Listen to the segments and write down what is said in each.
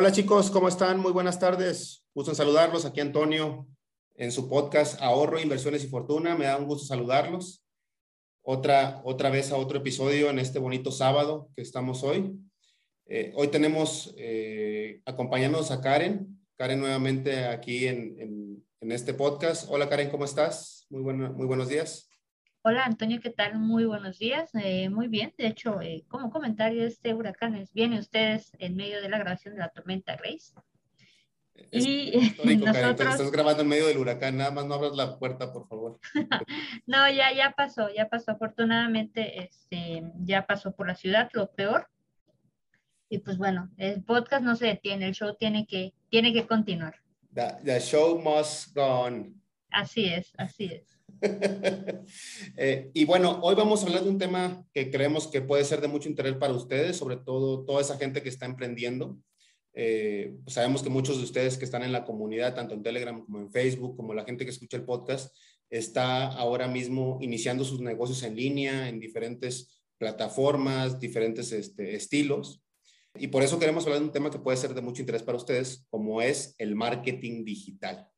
Hola chicos, ¿cómo están? Muy buenas tardes. Gusto en saludarlos. Aquí Antonio en su podcast Ahorro, Inversiones y Fortuna. Me da un gusto saludarlos. Otra, otra vez a otro episodio en este bonito sábado que estamos hoy. Eh, hoy tenemos eh, acompañándonos a Karen. Karen nuevamente aquí en, en, este podcast. Hola Karen, ¿cómo estás? Muy, bueno, muy buenos días. Hola Antonio, ¿qué tal? Muy buenos días. Eh, muy bien. De hecho, eh, como comentario, este huracán es, viene ustedes en medio de la grabación de la tormenta Grace. y nosotros... estás grabando en medio del huracán, nada más no abras la puerta, por favor. no, ya, ya pasó, ya pasó. Afortunadamente, este, ya pasó por la ciudad, lo peor. Y pues bueno, el podcast no se detiene, el show tiene que, tiene que continuar. the show must go on. Así es, así es. Eh, y bueno, hoy vamos a hablar de un tema que creemos que puede ser de mucho interés para ustedes, sobre todo toda esa gente que está emprendiendo. Eh, sabemos que muchos de ustedes que están en la comunidad, tanto en Telegram como en Facebook, como la gente que escucha el podcast, está ahora mismo iniciando sus negocios en línea, en diferentes plataformas, diferentes este, estilos. Y por eso queremos hablar de un tema que puede ser de mucho interés para ustedes, como es el marketing digital.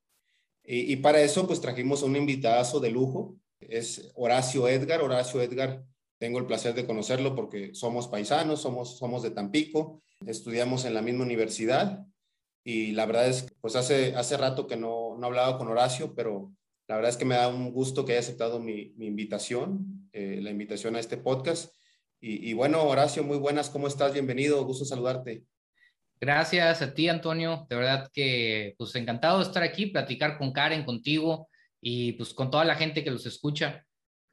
Y, para eso, pues trajimos a un invitadazo de lujo, es Horacio Edgar. Horacio Edgar, tengo el placer de conocerlo porque somos paisanos, somos, somos de Tampico, estudiamos en la misma universidad y la verdad es pues hace, hace rato que no, no hablaba con Horacio, pero la verdad es que me da un gusto que haya aceptado mi, mi invitación, eh, la invitación a este podcast. Y, y, bueno, Horacio, muy buenas, ¿cómo estás? Bienvenido, gusto saludarte. Gracias a ti, Antonio. De verdad que, pues, encantado de estar aquí, platicar con Karen, contigo y, pues, con toda la gente que los escucha.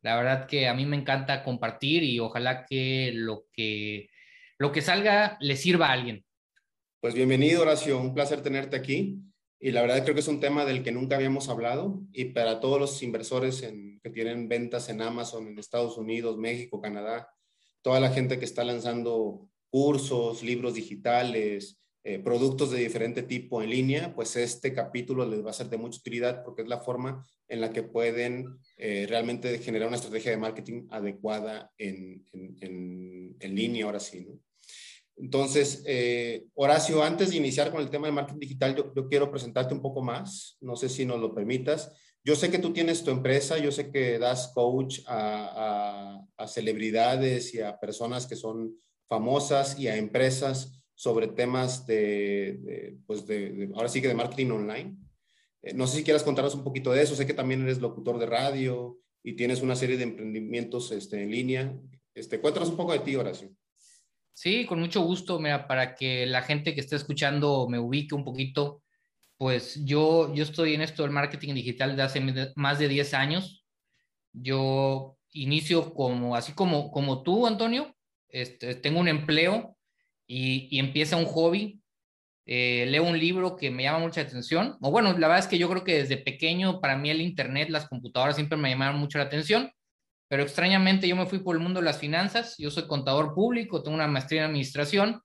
La verdad que a mí me encanta compartir y ojalá que lo que, lo que salga le sirva a alguien. Pues bienvenido, Horacio. Un placer tenerte aquí. Y la verdad creo que es un tema del que nunca habíamos hablado. Y para todos los inversores en, que tienen ventas en Amazon, en Estados Unidos, México, Canadá, toda la gente que está lanzando cursos, libros digitales, eh, productos de diferente tipo en línea, pues este capítulo les va a ser de mucha utilidad porque es la forma en la que pueden eh, realmente generar una estrategia de marketing adecuada en, en, en, línea, ahora sí. ¿no? Entonces, eh, Horacio, antes de iniciar con el tema de marketing digital, yo, yo, quiero presentarte un poco más, no sé si nos lo permitas. Yo sé que tú tienes tu empresa, yo sé que das coach a, a, a celebridades y a personas que son famosas y a empresas sobre temas de, pues de, ahora sí que de marketing online. Eh, no sé si quieras contarnos un poquito de eso. Sé que también eres locutor de radio y tienes una serie de emprendimientos este, en línea. Este, cuéntanos un poco de ti, Horacio. Sí, con mucho gusto. Mira, para que la gente que esté escuchando me ubique un poquito, pues yo, yo estoy en esto del marketing digital de hace más de 10 años. Yo inicio como, así como, como tú, Antonio, este, tengo un empleo y, empieza un hobby, eh, leo un libro que me llama mucha atención, o bueno, la verdad es que yo creo que desde pequeño para mí el Internet, las computadoras siempre me llamaron mucho la atención, pero extrañamente yo me fui por el mundo de las finanzas, yo soy contador público, tengo una maestría en administración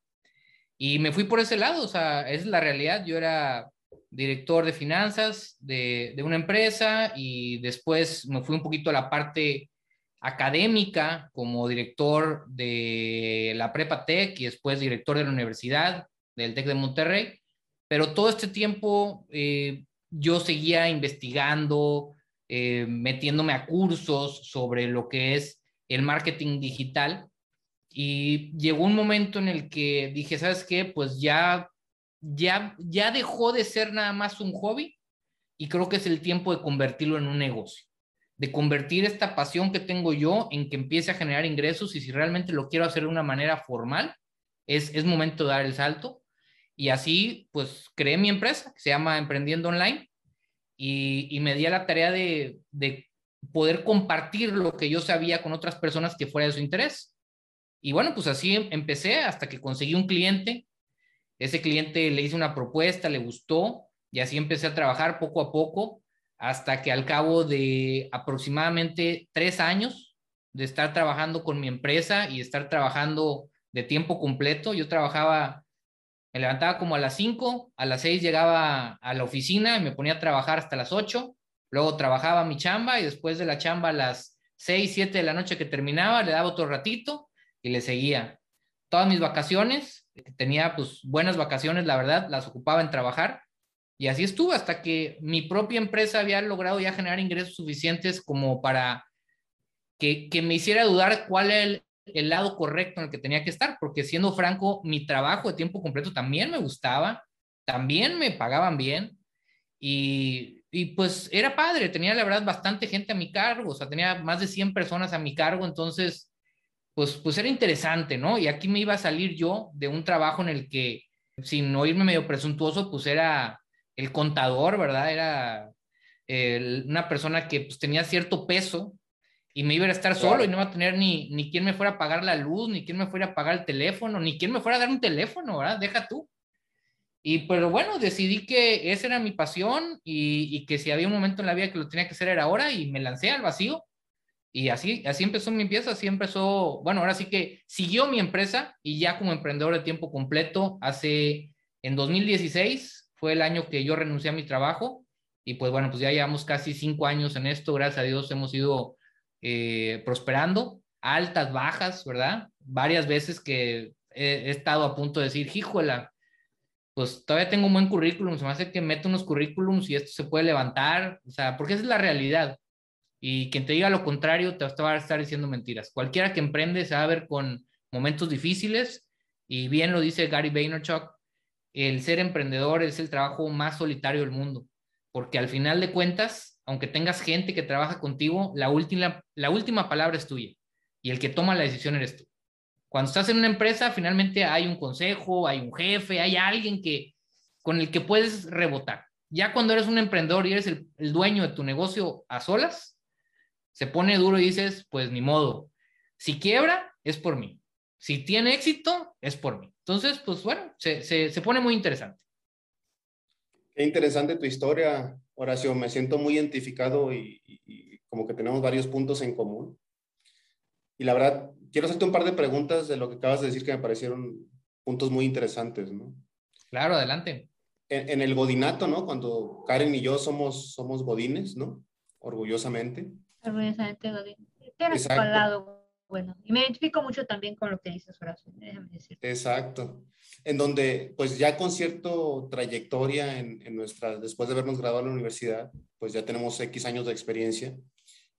y me fui por ese lado, o sea, esa es la realidad, yo era director de finanzas de, de una empresa y después me fui un poquito a la parte académica como director de la Prepa Tech y después director de la universidad del Tec de Monterrey, pero todo este tiempo eh, yo seguía investigando, eh, metiéndome a cursos sobre lo que es el marketing digital. Y llegó un momento en el que dije, ¿sabes qué? Pues ya, ya, ya dejó de ser nada más un hobby y creo que es el tiempo de convertirlo en un negocio de convertir esta pasión que tengo yo en que empiece a generar ingresos y si realmente lo quiero hacer de una manera formal, es, es momento de dar el salto. Y así, pues, creé mi empresa, que se llama Emprendiendo Online, y, y me di a la tarea de, de poder compartir lo que yo sabía con otras personas que fuera de su interés. Y bueno, pues así empecé hasta que conseguí un cliente. Ese cliente le hice una propuesta, le gustó, y así empecé a trabajar poco a poco hasta que al cabo de aproximadamente tres años de estar trabajando con mi empresa y estar trabajando de tiempo completo, yo trabajaba, me levantaba como a las cinco, a las seis llegaba a la oficina y me ponía a trabajar hasta las ocho, luego trabajaba mi chamba y después de la chamba a las seis, siete de la noche que terminaba, le daba otro ratito y le seguía. todas mis vacaciones, tenía pues buenas vacaciones, la verdad, las ocupaba en trabajar y así estuve hasta que mi propia empresa había logrado ya generar ingresos suficientes como para que, que me hiciera dudar cuál era el, el lado correcto en el que tenía que estar, porque siendo franco, mi trabajo de tiempo completo también me gustaba, también me pagaban bien y, y, pues era padre, tenía la verdad bastante gente a mi cargo, o sea, tenía más de 100 personas a mi cargo, entonces, pues, pues era interesante, ¿no? Y aquí me iba a salir yo de un trabajo en el que, sin oírme medio presuntuoso, pues era el contador, ¿verdad? Era una persona que pues, tenía cierto peso y me iba a estar solo y no iba a tener ni, ni quien me fuera a pagar la luz, ni quien me fuera a pagar el teléfono, ni quien me fuera a dar un teléfono, ¿verdad? Deja tú. Y pero bueno, decidí que esa era mi pasión y, y, que si había un momento en la vida que lo tenía que hacer era ahora y me lancé al vacío. Y así, así empezó mi empresa, así empezó, bueno, ahora sí que siguió mi empresa y ya como emprendedor de tiempo completo, hace, en 2016 fue el año que yo renuncié a mi trabajo y pues bueno, pues ya llevamos casi cinco años en esto, gracias a Dios hemos ido eh, prosperando, altas, bajas, ¿verdad? Varias veces que he, estado a punto de decir, híjola, pues todavía tengo un buen currículum, se me hace que meto unos currículums y esto se puede levantar, o sea, porque esa es la realidad. Y quien te diga lo contrario te va a estar diciendo mentiras. Cualquiera que emprende se va a ver con momentos difíciles y bien lo dice Gary Vaynerchuk, el ser emprendedor es el trabajo más solitario del mundo, porque al final de cuentas aunque tengas gente que trabaja contigo, la última, la última palabra es tuya y el que toma la decisión eres tú. Cuando estás en una empresa, finalmente hay un consejo, hay un jefe, hay alguien que, con el que puedes rebotar. Ya cuando eres un emprendedor y eres el, el dueño de tu negocio a solas, se pone duro y dices, pues ni modo. Si quiebra, es por mí. Si tiene éxito, es por mí. Entonces, pues bueno, se, se, se pone muy interesante. Qué interesante tu historia, Horacio. Me siento muy identificado y, como que tenemos varios puntos en común. Y la verdad, quiero hacerte un par de preguntas de lo que acabas de decir que me parecieron puntos muy interesantes, ¿no? Claro, adelante. En, el godinato, ¿no? Cuando Karen y yo somos, somos godines, ¿no? Orgullosamente. Orgullosamente godines. Tienes al lado bueno. Y me identifico mucho también con lo que dices, Horacio, déjame decir. Exacto. En donde, pues ya con cierta trayectoria en, en nuestra, después de habernos graduado en la universidad, pues ya tenemos X años de experiencia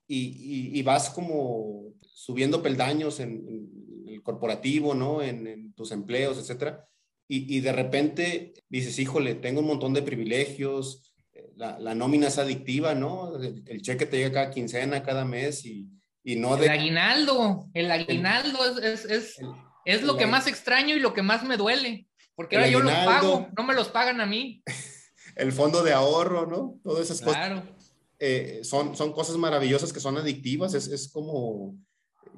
y, y, vas como subiendo peldaños en, el corporativo, ¿no? En, tus empleos, etcétera. Y, y, de repente dices, híjole, tengo un montón de privilegios, la, la nómina es adictiva, ¿no? El, el, cheque te llega cada quincena, cada mes y, y no de... El aguinaldo, el aguinaldo es, es, es, lo que más extraño y lo que más me duele, porque ahora yo los pago, no me los pagan a mí. el fondo de ahorro, ¿no? Todas esas claro. cosas. Eh, son, son cosas maravillosas que son adictivas, es, es como...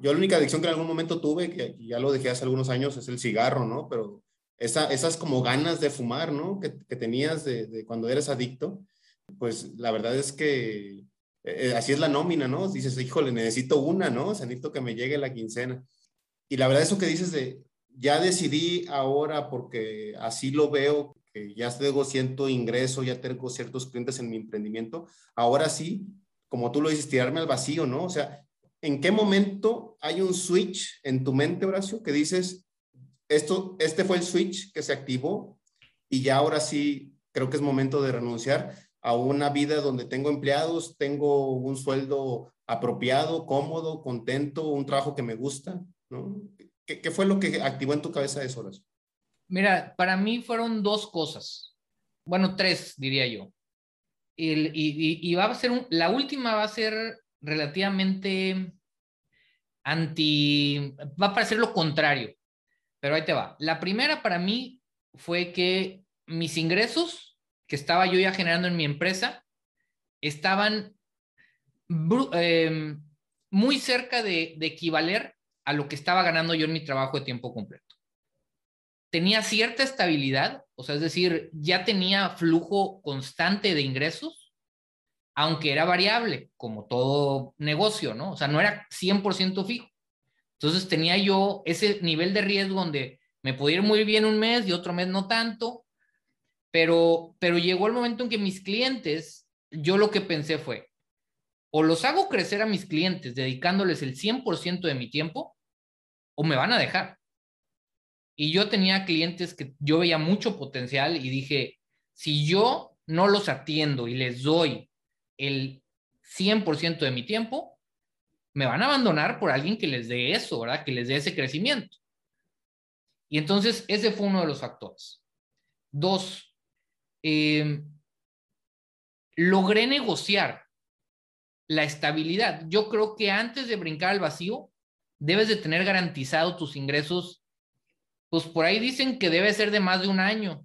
Yo la única adicción que en algún momento tuve, que ya lo dejé hace algunos años, es el cigarro, ¿no? Pero esa, esas como ganas de fumar, ¿no? Que, que tenías de, de, cuando eres adicto, pues la verdad es que eh, así es la nómina, ¿no? Dices, híjole, necesito una, ¿no? O sea, necesito que me llegue la quincena. Y la verdad, eso que dices de, ya decidí ahora porque así lo veo, que ya tengo cierto ingreso, ya tengo ciertos clientes en mi emprendimiento, ahora sí, como tú lo dices, tirarme al vacío, ¿no? O sea, ¿en qué momento hay un switch en tu mente, Horacio, que dices, esto, este fue el switch que se activó y ya ahora sí creo que es momento de renunciar? A una vida donde tengo empleados, tengo un sueldo apropiado, cómodo, contento, un trabajo que me gusta, ¿no? ¿Qué, fue lo que activó en tu cabeza eso, Horacio? Mira, para mí fueron dos cosas, bueno, tres diría yo. Y, y, va a ser, la última va a ser relativamente anti, va a parecer lo contrario, pero ahí te va. La primera para mí fue que mis ingresos que estaba yo ya generando en mi empresa estaban eh, muy cerca de, de equivaler a lo que estaba ganando yo en mi trabajo de tiempo completo. Tenía cierta estabilidad, o sea, es decir, ya tenía flujo constante de ingresos, aunque era variable, como todo negocio, ¿no? O sea, no era 100% fijo. Entonces tenía yo ese nivel de riesgo donde me podía ir muy bien un mes y otro mes no tanto, pero, pero llegó el momento en que mis clientes, yo lo que pensé fue, o los hago crecer a mis clientes dedicándoles el 100% de mi tiempo, o me van a dejar. Y yo tenía clientes que yo veía mucho potencial y dije, si yo no los atiendo y les doy el 100% de mi tiempo, me van a abandonar por alguien que les dé eso, ¿verdad? Que les dé ese crecimiento. Y entonces ese fue uno de los factores. Dos, eh, logré negociar la estabilidad. Yo creo que antes de brincar al vacío, debes de tener garantizado tus ingresos. Pues por ahí dicen que debe ser de más de un año.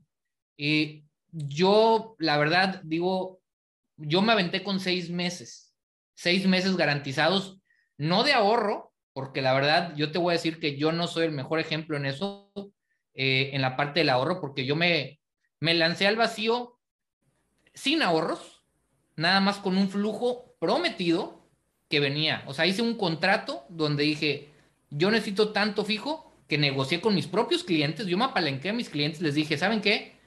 Eh, yo, la verdad, digo, yo me aventé con seis meses, seis meses garantizados, no de ahorro, porque la verdad, yo te voy a decir que yo no soy el mejor ejemplo en eso, eh, en la parte del ahorro, porque yo me, me lancé al vacío sin ahorros, nada más con un flujo prometido que venía. O sea, hice un contrato donde dije, yo necesito tanto fijo que negocié con mis propios clientes, yo me apalenqué a mis clientes, les dije, ¿saben qué?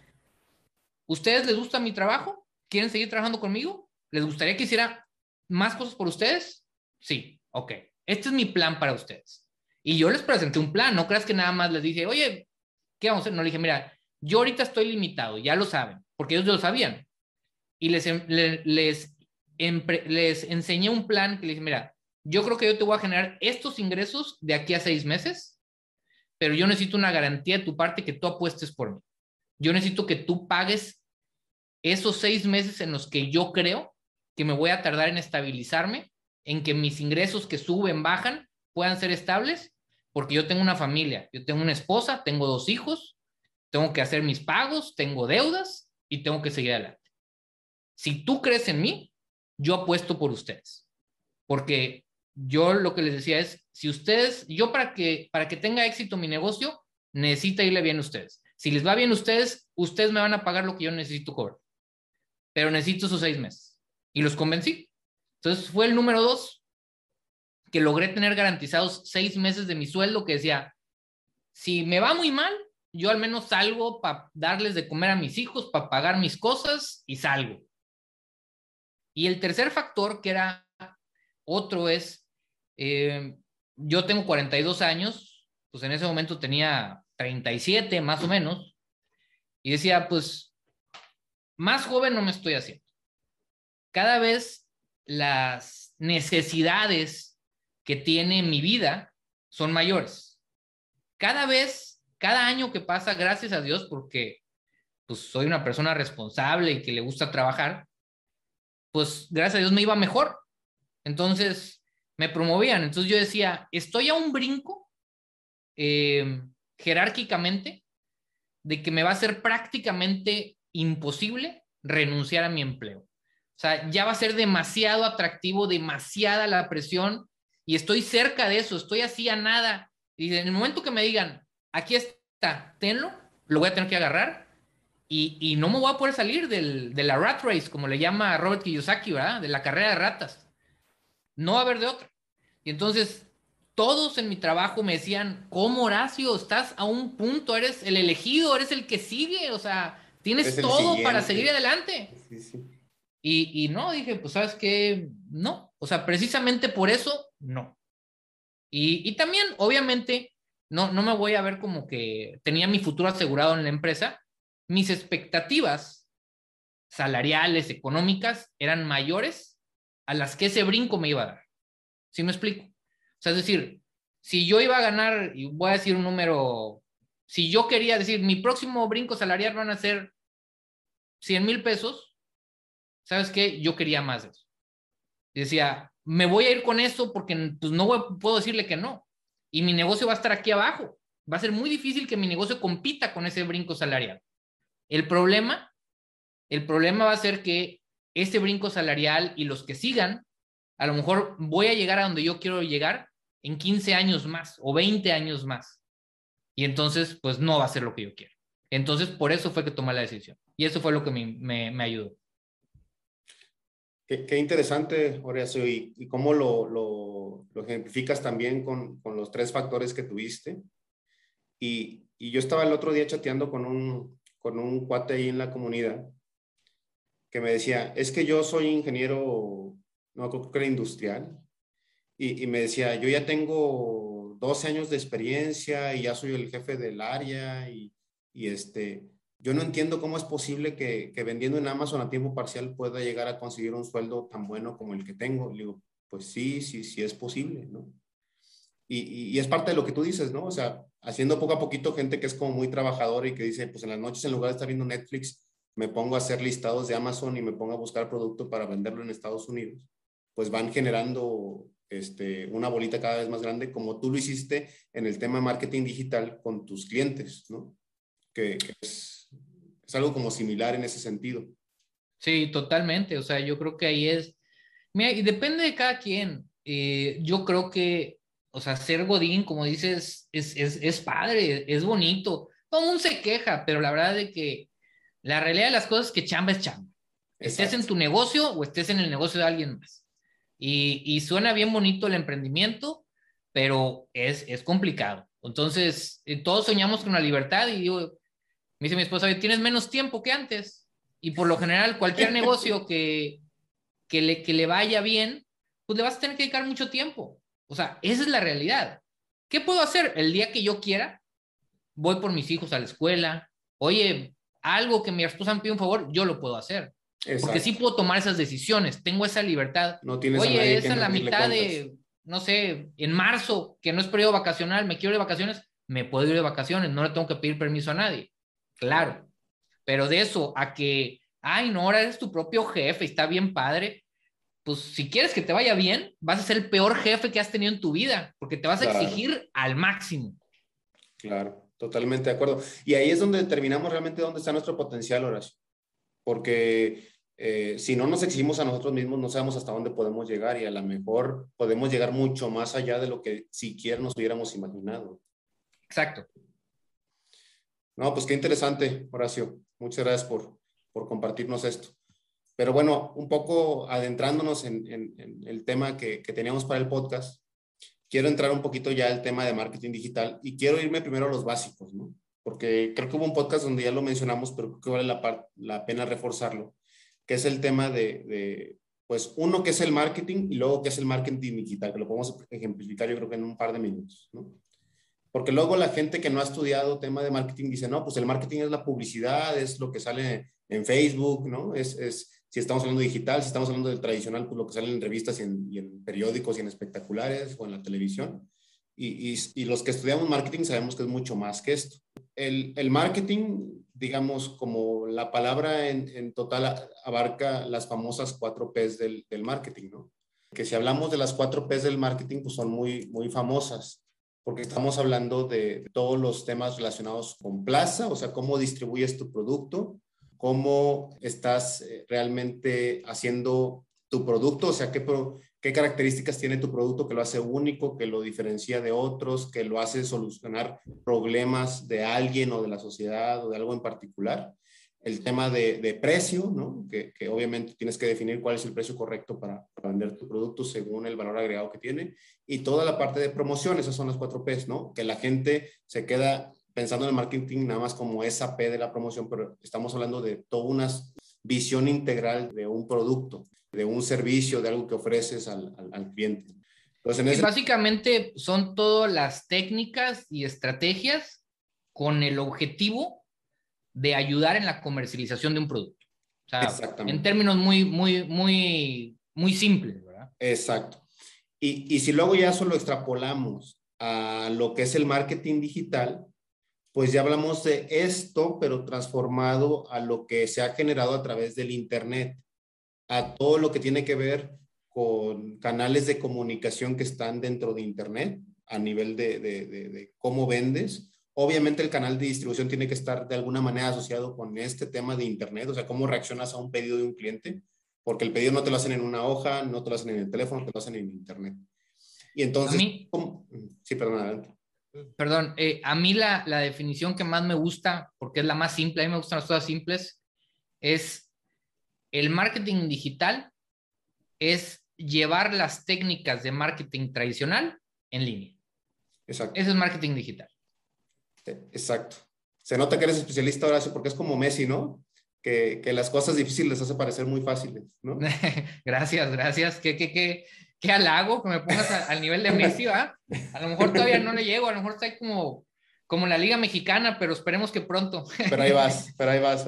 ¿Ustedes les gusta mi trabajo? ¿Quieren seguir trabajando conmigo? ¿Les gustaría que hiciera más cosas por ustedes? Sí, ok. Este es mi plan para ustedes. Y yo les presenté un plan, no creas que nada más les dije, oye, ¿qué vamos a hacer? No, le dije, mira, yo ahorita estoy limitado, ya lo saben, porque ellos lo sabían. Y les, em, les, les enseñé un plan que les dije, mira, yo creo que yo te voy a generar estos ingresos de aquí a seis meses, pero yo necesito una garantía de tu parte que tú apuestes por mí. Yo necesito que tú pagues esos seis meses en los que yo creo que me voy a tardar en estabilizarme, en que mis ingresos que suben, bajan, puedan ser estables, porque yo tengo una familia, yo tengo una esposa, tengo dos hijos, tengo que hacer mis pagos, tengo deudas y tengo que seguir adelante. Si tú crees en mí, yo apuesto por ustedes, porque yo lo que les decía es, si ustedes, yo para que, para que tenga éxito mi negocio, necesita irle bien a ustedes. Si les va bien a ustedes, ustedes me van a pagar lo que yo necesito cobrar. Pero necesito esos seis meses. Y los convencí. Entonces fue el número dos, que logré tener garantizados seis meses de mi sueldo, que decía, si me va muy mal, yo al menos salgo para darles de comer a mis hijos, para pagar mis cosas y salgo. Y el tercer factor, que era otro, es, eh, yo tengo 42 años, pues en ese momento tenía 37 más o menos, y decía, pues, más joven no me estoy haciendo. Cada vez las necesidades que tiene mi vida son mayores. Cada vez, cada año que pasa, gracias a Dios, porque pues soy una persona responsable y que le gusta trabajar, pues gracias a Dios me iba mejor. Entonces me promovían. Entonces yo decía, estoy a un brinco eh, jerárquicamente de que me va a ser prácticamente imposible renunciar a mi empleo. O sea, ya va a ser demasiado atractivo, demasiada la presión y estoy cerca de eso, estoy así a nada. Y en el momento que me digan, aquí está, tenlo, lo voy a tener que agarrar y, y no me voy a poder salir del, de la rat race, como le llama Robert Kiyosaki, ¿verdad? De la carrera de ratas. No va a haber de otra. Y entonces todos en mi trabajo me decían, ¿cómo Horacio? Estás a un punto, eres el elegido, eres el que sigue, o sea, tienes todo para seguir adelante. Y, y, no, dije, pues sabes qué, no, o sea, precisamente por eso, no. Y, y también, obviamente, no, no me voy a ver como que tenía mi futuro asegurado en la empresa. Mis expectativas salariales, económicas, eran mayores a las que ese brinco me iba a dar. ¿Sí me explico? O sea, es decir, si yo iba a ganar, y voy a decir un número, si yo quería decir, mi próximo brinco salarial van a ser 100 mil pesos, ¿sabes qué? Yo quería más de eso. Decía, me voy a ir con eso porque pues, no puedo decirle que no. Y mi negocio va a estar aquí abajo. Va a ser muy difícil que mi negocio compita con ese brinco salarial. El problema, el problema va a ser que ese brinco salarial y los que sigan a lo mejor voy a llegar a donde yo quiero llegar en 15 años más o 20 años más. Y entonces, pues no va a ser lo que yo quiero. Entonces, por eso fue que tomé la decisión. Y eso fue lo que me, me, ayudó. Qué, interesante, Horacio, y, y cómo lo, lo, lo, ejemplificas también con, con, los tres factores que tuviste. Y, y, yo estaba el otro día chateando con un, con un cuate ahí en la comunidad que me decía, es que yo soy ingeniero no creo que era industrial, y, y, me decía, yo ya tengo 12 años de experiencia y ya soy el jefe del área y, y este, yo no entiendo cómo es posible que, vendiendo en Amazon a tiempo parcial pueda llegar a conseguir un sueldo tan bueno como el que tengo. Le digo, pues sí, sí, sí es posible, ¿no? Y, es parte de lo que tú dices, ¿no? O sea, haciendo poco a poquito gente que es como muy trabajadora y que dice, pues en las noches en lugar de estar viendo Netflix, me pongo a hacer listados de Amazon y me pongo a buscar producto para venderlo en Estados Unidos, pues van generando este, una bolita cada vez más grande, como tú lo hiciste en el tema marketing digital con tus clientes, ¿no? Que, es, algo como similar en ese sentido. Sí, totalmente. O sea, yo creo que ahí es, mira, y depende de cada quien. Eh, yo creo que, o sea, ser Godín, como dices, es, es, es padre, es bonito. Todo mundo se queja, pero la verdad es que la realidad de las cosas es que chamba es chamba. Estés en tu negocio o estés en el negocio de alguien más. Y, suena bien bonito el emprendimiento, pero es, es complicado. Entonces, eh, todos soñamos con la libertad y digo, me dice mi esposa, tienes menos tiempo que antes. Y por lo general, cualquier negocio que, que, le, que le vaya bien, pues le vas a tener que dedicar mucho tiempo. O sea, esa es la realidad. ¿Qué puedo hacer? El día que yo quiera, voy por mis hijos a la escuela. Oye, algo que mi esposa me pide un favor, yo lo puedo hacer. Porque sí puedo tomar esas decisiones, tengo esa libertad. No tienes Oye, esa es la mitad de, no sé, en marzo, que no es periodo vacacional, me quiero ir de vacaciones, me puedo ir de vacaciones, no le tengo que pedir permiso a nadie. Claro, pero de eso a que, ay, no, ahora eres tu propio jefe, está bien padre, pues si quieres que te vaya bien, vas a ser el peor jefe que has tenido en tu vida, porque te vas a exigir al máximo. Claro, totalmente de acuerdo. Y ahí es donde determinamos realmente dónde está nuestro potencial, Horacio porque eh, si no nos exigimos a nosotros mismos, no sabemos hasta dónde podemos llegar y a lo mejor podemos llegar mucho más allá de lo que siquiera nos hubiéramos imaginado. Exacto. No, pues qué interesante, Horacio. Muchas gracias por, por compartirnos esto. Pero bueno, un poco adentrándonos en, en, el tema que, que, teníamos para el podcast, quiero entrar un poquito ya al tema de marketing digital y quiero irme primero a los básicos, ¿no? porque creo que hubo un podcast donde ya lo mencionamos, pero creo que vale la, la pena reforzarlo, que es el tema de, de, pues, uno, que es el marketing y luego, que es el marketing digital, que lo podemos ejemplificar yo creo que en un par de minutos, ¿no? Porque luego la gente que no ha estudiado tema de marketing dice, no, pues el marketing es la publicidad, es lo que sale en Facebook, ¿no? Es, es si estamos hablando digital, si estamos hablando del tradicional, pues lo que sale en revistas y en, y en periódicos y en espectaculares o en la televisión. Y, y, y, los que estudiamos marketing sabemos que es mucho más que esto el, el, marketing, digamos, como la palabra en, en, total abarca las famosas cuatro P's del, del, marketing, ¿no? Que si hablamos de las cuatro P's del marketing, pues son muy, muy famosas, porque estamos hablando de, todos los temas relacionados con plaza, o sea, cómo distribuyes tu producto, cómo estás eh, realmente haciendo tu producto, o sea, qué, qué características tiene tu producto que lo hace único, que lo diferencia de otros, que lo hace solucionar problemas de alguien o de la sociedad o de algo en particular. El tema de, de precio, ¿no? Que, que, obviamente tienes que definir cuál es el precio correcto para, para, vender tu producto según el valor agregado que tiene. Y toda la parte de promoción, esas son las cuatro P's, ¿no? Que la gente se queda pensando en el marketing nada más como esa P de la promoción, pero estamos hablando de toda una visión integral de un producto de un servicio, de algo que ofreces al, al, cliente. Entonces, Básicamente son todas las técnicas y estrategias con el objetivo de ayudar en la comercialización de un producto. O sea, en términos muy, muy, muy, muy simples, ¿verdad? Exacto. Y, y si luego ya solo extrapolamos a lo que es el marketing digital, pues ya hablamos de esto, pero transformado a lo que se ha generado a través del Internet a todo lo que tiene que ver con canales de comunicación que están dentro de Internet a nivel de, de, de, cómo vendes. Obviamente el canal de distribución tiene que estar de alguna manera asociado con este tema de Internet, o sea, cómo reaccionas a un pedido de un cliente, porque el pedido no te lo hacen en una hoja, no te lo hacen en el teléfono, te lo hacen en Internet. Y entonces, mí, sí, perdón, adelante. Perdón, eh, a mí la, la definición que más me gusta, porque es la más simple, a mí me gustan las cosas simples, es el marketing digital es llevar las técnicas de marketing tradicional en línea. Exacto. Eso es marketing digital. Exacto. Se nota que eres especialista, Horacio, porque es como Messi, ¿no? Que, que las cosas difíciles les hace parecer muy fáciles, ¿no? gracias, gracias. Qué, qué, qué, qué halago que me pongas al nivel de Messi, ¿va? A lo mejor todavía no le llego, a lo mejor está como, como la Liga Mexicana, pero esperemos que pronto. Pero ahí vas, pero ahí vas.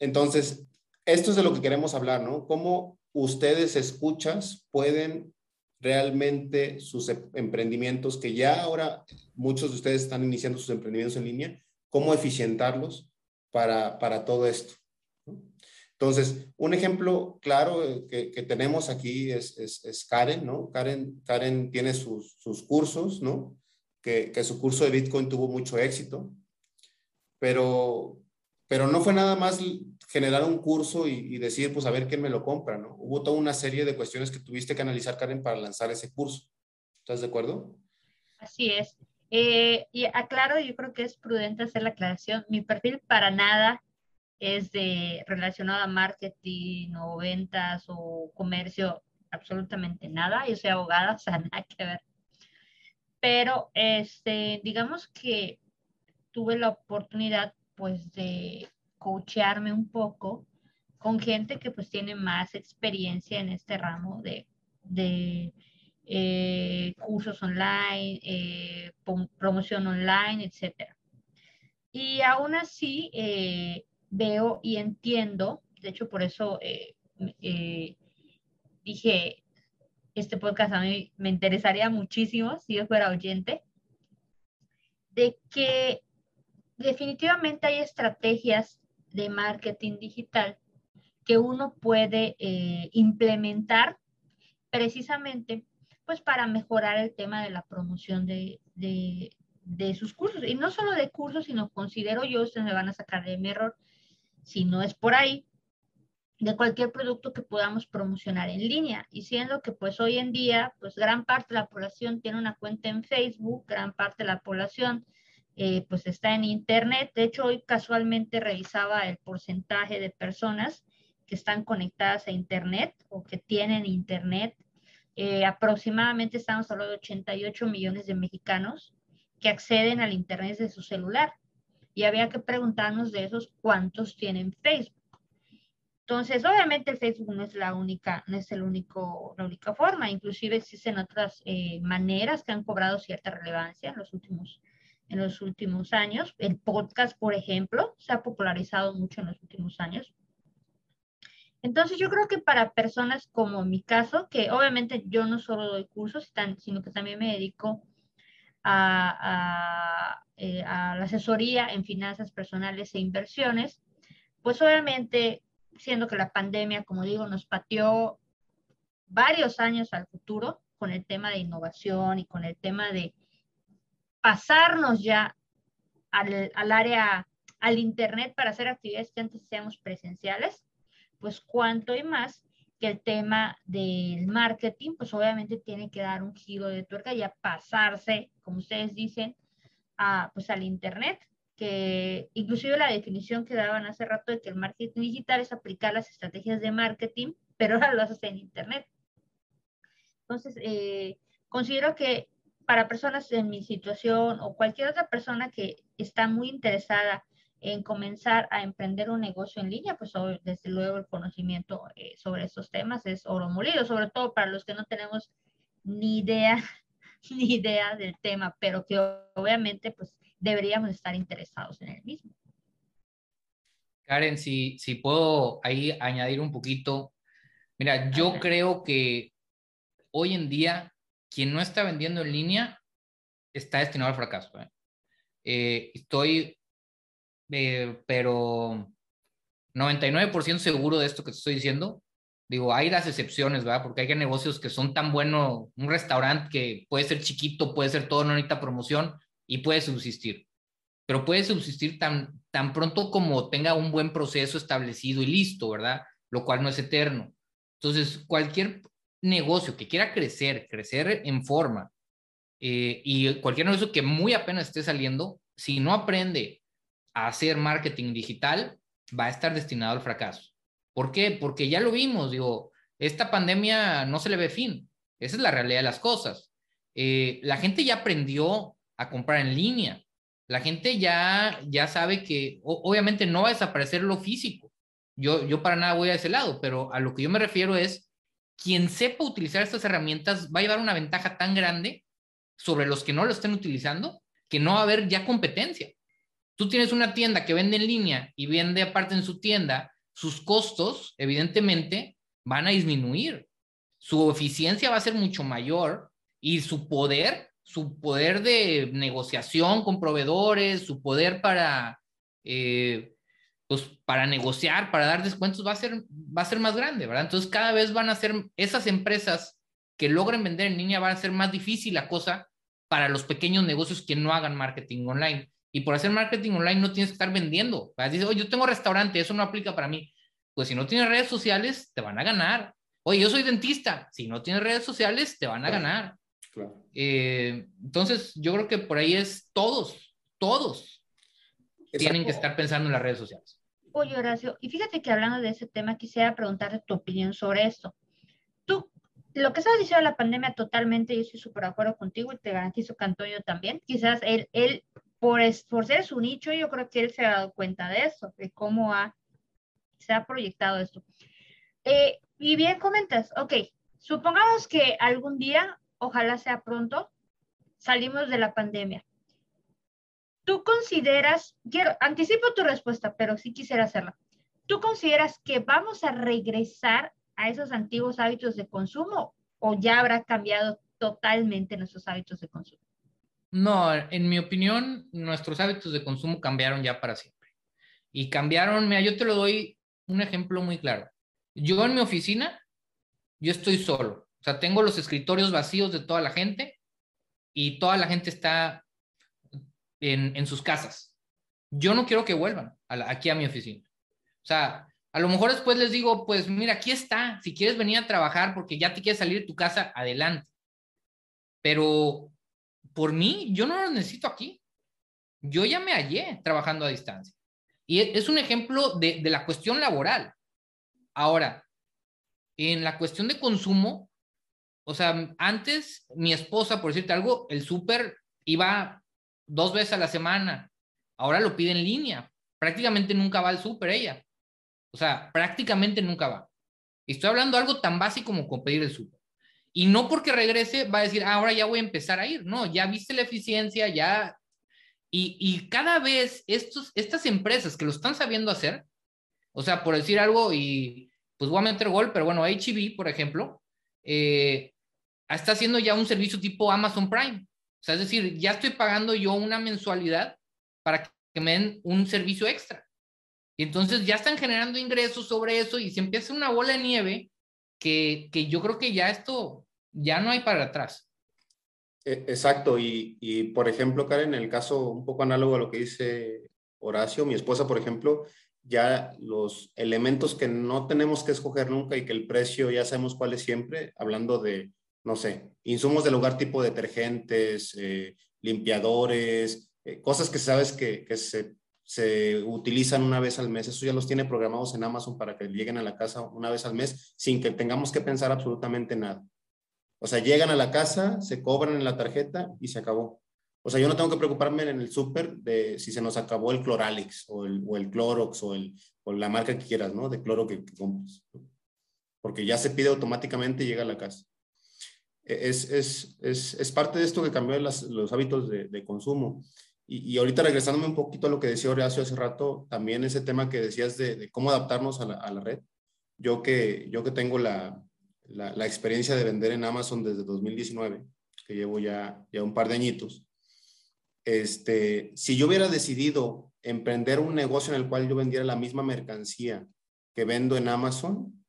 Entonces, esto es de lo que queremos hablar, ¿no? ¿Cómo ustedes escuchas pueden realmente sus em, emprendimientos, que ya ahora muchos de ustedes están iniciando sus emprendimientos en línea, cómo eficientarlos para, para todo esto? Entonces, un ejemplo claro que, que tenemos aquí es, es, Karen, ¿no? Karen, Karen tiene sus, sus cursos, ¿no? Que, que, su curso de Bitcoin tuvo mucho éxito, pero, pero no fue nada más generar un curso y, decir, pues a ver quién me lo compra, ¿no? Hubo toda una serie de cuestiones que tuviste que analizar, Karen, para lanzar ese curso. ¿Estás de acuerdo? Así es. Eh, y aclaro, yo creo que es prudente hacer la aclaración. Mi perfil para nada es de relacionado a marketing o ventas o comercio, absolutamente nada. Yo soy abogada, o sea, nada que ver. Pero, este, digamos que tuve la oportunidad, pues, de coachearme un poco con gente que, pues, tiene más experiencia en este ramo de, eh, cursos online, eh, promoción online, etcétera. Y aún así, eh, veo y entiendo, de hecho por eso eh, dije, este podcast a mí me interesaría muchísimo si yo fuera oyente, de que definitivamente hay estrategias de marketing digital que uno puede eh, implementar precisamente pues para mejorar el tema de la promoción de, de, sus cursos. Y no solo de cursos, sino considero yo, ustedes me van a sacar de mi error, si no es por ahí, de cualquier producto que podamos promocionar en línea. Y siendo que pues hoy en día, pues gran parte de la población tiene una cuenta en Facebook, gran parte de la población eh, pues está en Internet. De hecho, hoy casualmente revisaba el porcentaje de personas que están conectadas a Internet o que tienen Internet. Eh, aproximadamente estamos hablando de 88 millones de mexicanos que acceden al Internet de su celular y había que preguntarnos de esos cuántos tienen Facebook. Entonces, obviamente el Facebook no es la única, no es el único, la única forma, inclusive existen otras eh, maneras que han cobrado cierta relevancia en los últimos, en los últimos años. El podcast, por ejemplo, se ha popularizado mucho en los últimos años. Entonces, yo creo que para personas como mi caso, que obviamente yo no solo doy cursos, sino que también me dedico a, eh, a, la asesoría en finanzas personales e inversiones, pues obviamente, siendo que la pandemia, como digo, nos pateó varios años al futuro con el tema de innovación y con el tema de pasarnos ya al, al área, al Internet para hacer actividades que antes seamos presenciales, pues cuanto y más que el tema del marketing, pues obviamente tiene que dar un giro de tuerca y a pasarse, como ustedes dicen, a, pues al Internet, que inclusive la definición que daban hace rato de que el marketing digital es aplicar las estrategias de marketing, pero ahora lo haces en Internet. Entonces, eh, considero que para personas en mi situación o cualquier otra persona que está muy interesada en comenzar a emprender un negocio en línea, pues desde luego el conocimiento eh, sobre estos temas es oro molido, sobre todo para los que no tenemos ni idea, ni idea del tema, pero que obviamente pues deberíamos estar interesados en el mismo. Karen, si, si puedo ahí añadir un poquito, mira, yo creo que hoy en día quien no está vendiendo en línea está destinado al fracaso. ¿eh? Eh, estoy eh, pero 99% seguro de esto que te estoy diciendo. Digo, hay las excepciones, ¿verdad? Porque hay negocios que son tan buenos, un restaurante que puede ser chiquito, puede ser todo, no necesita promoción y puede subsistir. Pero puede subsistir tan, tan pronto como tenga un buen proceso establecido y listo, ¿verdad? Lo cual no es eterno. Entonces, cualquier negocio que quiera crecer, crecer en forma, eh, y cualquier negocio que muy apenas esté saliendo, si no aprende hacer marketing digital, va a estar destinado al fracaso. ¿Por qué? Porque ya lo vimos, digo, esta pandemia no se le ve fin. Esa es la realidad de las cosas. Eh, la gente ya aprendió a comprar en línea. La gente ya, ya sabe que obviamente no va a desaparecer lo físico. Yo, yo para nada voy a ese lado, pero a lo que yo me refiero es quien sepa utilizar estas herramientas va a llevar una ventaja tan grande sobre los que no lo estén utilizando que no va a haber ya competencia. Tú tienes una tienda que vende en línea y vende aparte en su tienda, sus costos, evidentemente, van a disminuir. Su eficiencia va a ser mucho mayor y su poder, su poder de negociación con proveedores, su poder para, eh, pues, para negociar, para dar descuentos, va a, ser, va a ser más grande, ¿verdad? Entonces, cada vez van a ser esas empresas que logren vender en línea, va a ser más difícil la cosa para los pequeños negocios que no hagan marketing online. Y por hacer marketing online no tienes que estar vendiendo. Dices, oye, yo tengo restaurante, eso no aplica para mí. Pues si no tienes redes sociales, te van a ganar. Oye, yo soy dentista, si no tienes redes sociales, te van a ganar. Eh, entonces, yo creo que por ahí es todos, todos tienen que estar pensando en las redes sociales. Oye, Horacio, y fíjate que hablando de ese tema, quisiera preguntarte tu opinión sobre esto. Tú, lo que estás diciendo de la pandemia, totalmente, yo estoy súper de acuerdo contigo y te garantizo que Antonio también. Quizás él, él por, por ser su nicho, yo creo que él se ha dado cuenta de eso, de cómo ha, se ha proyectado esto. Eh, y bien comentas, ok, supongamos que algún día, ojalá sea pronto, salimos de la pandemia. ¿Tú consideras, quiero, anticipo tu respuesta, pero sí quisiera hacerla. ¿Tú consideras que vamos a regresar a esos antiguos hábitos de consumo o ya habrá cambiado totalmente nuestros hábitos de consumo? No, en mi opinión, nuestros hábitos de consumo cambiaron ya para siempre. Y cambiaron, mira, yo te lo doy un ejemplo muy claro. Yo en mi oficina, yo estoy solo. O sea, tengo los escritorios vacíos de toda la gente y toda la gente está en, sus casas. Yo no quiero que vuelvan aquí a mi oficina. O sea, a lo mejor después les digo, pues mira, aquí está. Si quieres venir a trabajar porque ya te quieres salir de tu casa, adelante. Pero por mí, yo no lo necesito aquí. Yo ya me hallé trabajando a distancia. Y es un ejemplo de, de la cuestión laboral. Ahora, en la cuestión de consumo, o sea, antes mi esposa, por decirte algo, el súper iba dos veces a la semana. Ahora lo pide en línea. Prácticamente nunca va al súper ella. O sea, prácticamente nunca va. estoy hablando de algo tan básico como pedir el súper. Y no porque regrese va a decir, ah, ahora ya voy a empezar a ir. No, ya viste la eficiencia, ya. Y, y cada vez estos, estas empresas que lo están sabiendo hacer, o sea, por decir algo, y pues voy a meter gol, pero bueno, HB, por ejemplo, eh, está haciendo ya un servicio tipo Amazon Prime. O sea, es decir, ya estoy pagando yo una mensualidad para que me den un servicio extra. Y entonces ya están generando ingresos sobre eso y se empieza una bola de nieve que, que yo creo que ya esto, ya no hay para atrás. E, exacto, y, y, por ejemplo, Karen, en el caso un poco análogo a lo que dice Horacio, mi esposa, por ejemplo, ya los elementos que no tenemos que escoger nunca y que el precio ya sabemos cuál es siempre, hablando de, no sé, insumos del hogar tipo detergentes, eh, limpiadores, eh, cosas que sabes que, que se, se, utilizan una vez al mes. Eso ya los tiene programados en Amazon para que lleguen a la casa una vez al mes sin que tengamos que pensar absolutamente nada. O sea, llegan a la casa, se cobran en la tarjeta y se acabó. O sea, yo no tengo que preocuparme en el súper de si se nos acabó el Cloralex o el, o el Clorox o, el, o la marca que quieras, ¿no? De cloro que, compres. Porque ya se pide automáticamente y llega a la casa. Es, es, es, es parte de esto que cambió los hábitos de, consumo. Y, y, ahorita regresándome un poquito a lo que decía Horacio hace rato, también ese tema que decías de, de cómo adaptarnos a la, a la, red. Yo que, yo que tengo la, la, la, experiencia de vender en Amazon desde 2019, que llevo ya, ya un par de añitos, este, si yo hubiera decidido emprender un negocio en el cual yo vendiera la misma mercancía que vendo en Amazon,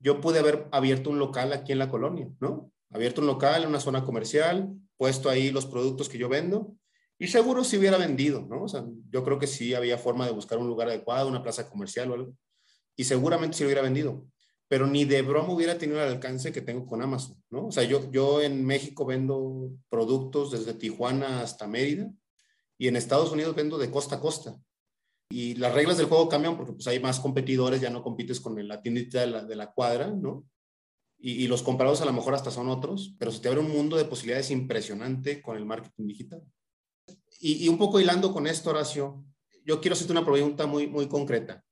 yo pude haber abierto un local aquí en la colonia, ¿no? Abierto un local en una zona comercial, puesto ahí los productos que yo vendo y seguro si hubiera vendido, ¿no? O sea, yo creo que sí había forma de buscar un lugar adecuado, una plaza comercial o algo. Y seguramente lo hubiera vendido pero ni de broma hubiera tenido el alcance que tengo con Amazon, ¿no? O sea, yo, yo en México vendo productos desde Tijuana hasta Mérida y en Estados Unidos vendo de costa a costa. Y las reglas del juego cambian porque pues hay más competidores, ya no compites con la tiendita de la, de la cuadra, ¿no? Y, y, los compradores a lo mejor hasta son otros, pero se te abre un mundo de posibilidades impresionante con el marketing digital. Y, y un poco hilando con esto, Horacio, yo quiero hacerte una pregunta muy, muy concreta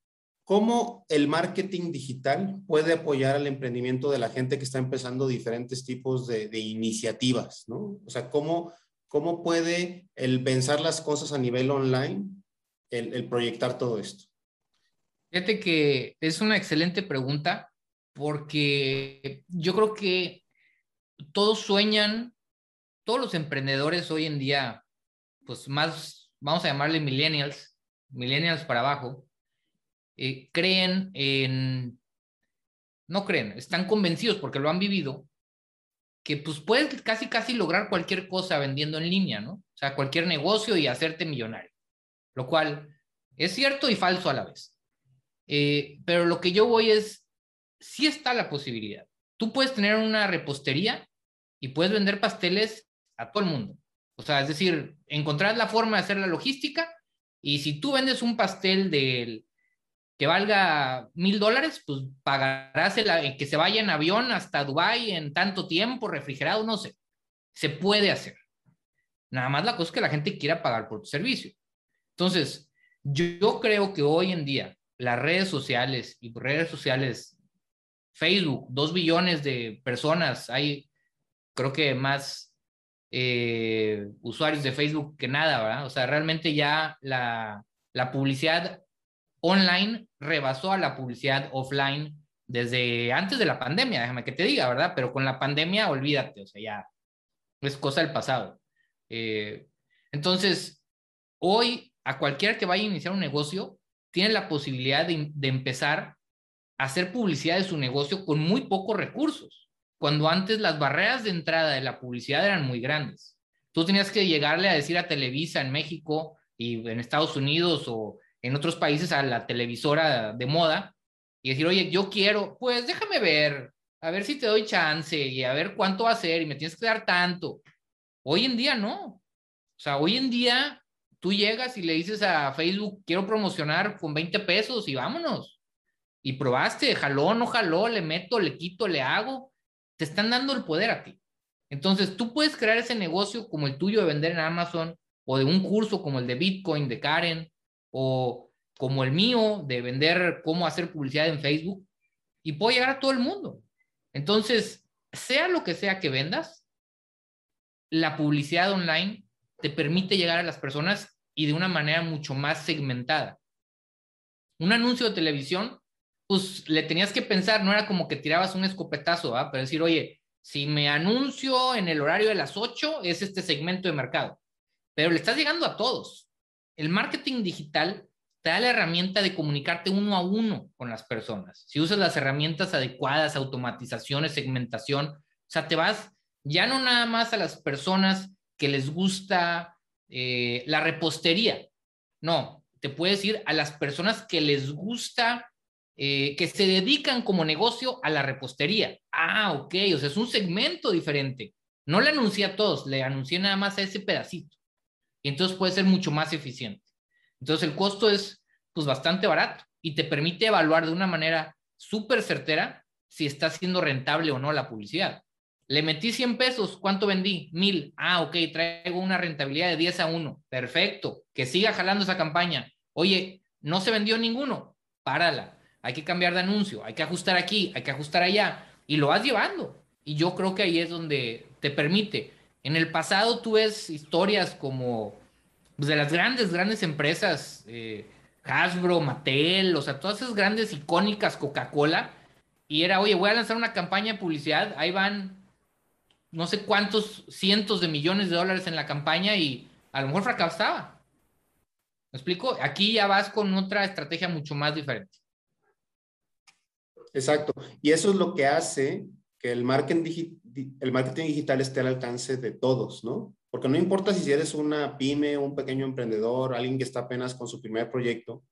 ¿cómo el marketing digital puede apoyar al emprendimiento de la gente que está empezando diferentes tipos de, iniciativas? ¿no? O sea, ¿cómo, ¿cómo puede el pensar las cosas a nivel online, el, el proyectar todo esto? Fíjate que es una excelente pregunta porque yo creo que todos sueñan, todos los emprendedores hoy en día, pues más, vamos a llamarle millennials, millennials para abajo, eh, creen en, no creen, están convencidos porque lo han vivido, que pues puedes casi casi lograr cualquier cosa vendiendo en línea, ¿no? O sea, cualquier negocio y hacerte millonario, lo cual es cierto y falso a la vez. Eh, pero lo que yo voy es, sí está la posibilidad. Tú puedes tener una repostería y puedes vender pasteles a todo el mundo. O sea, es decir, encontrar la forma de hacer la logística y si tú vendes un pastel del que valga mil dólares, pues pagarás el, que se vaya en avión hasta Dubái en tanto tiempo, refrigerado, no sé. Se puede hacer. Nada más la cosa es que la gente quiera pagar por tu servicio. Entonces, yo, creo que hoy en día las redes sociales y redes sociales, Facebook, dos billones de personas, hay creo que más eh, usuarios de Facebook que nada, ¿verdad? O sea, realmente ya la, la publicidad online rebasó a la publicidad offline desde antes de la pandemia, déjame que te diga, ¿verdad? Pero con la pandemia, olvídate, o sea, ya es cosa del pasado. Eh, entonces, hoy a cualquiera que vaya a iniciar un negocio, tiene la posibilidad de, de empezar hacer publicidad de su negocio con muy pocos recursos, cuando antes las barreras de entrada de la publicidad eran muy grandes. Tú tenías que llegarle a decir a Televisa en México y en Estados Unidos o en otros países a la televisora de moda y decir, oye, yo quiero, pues déjame ver, a ver si te doy chance y a ver cuánto va a ser y me tienes que dar tanto. Hoy en día no. O sea, hoy en día tú llegas y le dices a Facebook, quiero promocionar con 20 pesos y vámonos. Y probaste, jaló, no jaló, le meto, le quito, le hago. Te están dando el poder a ti. Entonces, tú puedes crear ese negocio como el tuyo de vender en Amazon o de un curso como el de Bitcoin de Karen o como el mío de vender cómo hacer publicidad en Facebook y puedo llegar a todo el mundo. Entonces, sea lo que sea que vendas, la publicidad online te permite llegar a las personas y de una manera mucho más segmentada. Un anuncio de televisión, pues le tenías que pensar, no era como que tirabas un escopetazo, ¿ah? pero decir, oye, si me anuncio en el horario de las 8, es este segmento de mercado. Pero le estás llegando a todos. El marketing digital te da la herramienta de comunicarte uno a uno con las personas. Si usas las herramientas adecuadas, automatizaciones, segmentación, o sea, te vas ya no nada más a las personas que les gusta eh, la repostería, no, te puedes ir a las personas que les gusta, eh, que se dedican como negocio a la repostería. Ah, ok, o sea, es un segmento diferente. No le anuncié a todos, le anuncié nada más a ese pedacito y entonces puede ser mucho más eficiente. Entonces el costo es pues bastante barato y te permite evaluar de una manera súper certera si está siendo rentable o no la publicidad. Le metí 100 pesos, ¿cuánto vendí? Mil. Ah, ok, traigo una rentabilidad de 10 a 1. Perfecto, que siga jalando esa campaña. Oye, no se vendió ninguno, párala. Hay que cambiar de anuncio, hay que ajustar aquí, hay que ajustar allá. Y lo vas llevando. Y yo creo que ahí es donde te permite en el pasado tú ves historias como pues, de las grandes, grandes empresas, eh, Hasbro, Mattel, o sea, todas esas grandes icónicas Coca-Cola, y era, oye, voy a lanzar una campaña de publicidad, ahí van no sé cuántos cientos de millones de dólares en la campaña y a lo mejor fracasaba. ¿Me explico? Aquí ya vas con otra estrategia mucho más diferente. Exacto. Y eso es lo que hace que el marketing, el marketing digital esté al alcance de todos, ¿no? Porque no importa si eres una pyme, un pequeño emprendedor, alguien que está apenas con su primer proyecto,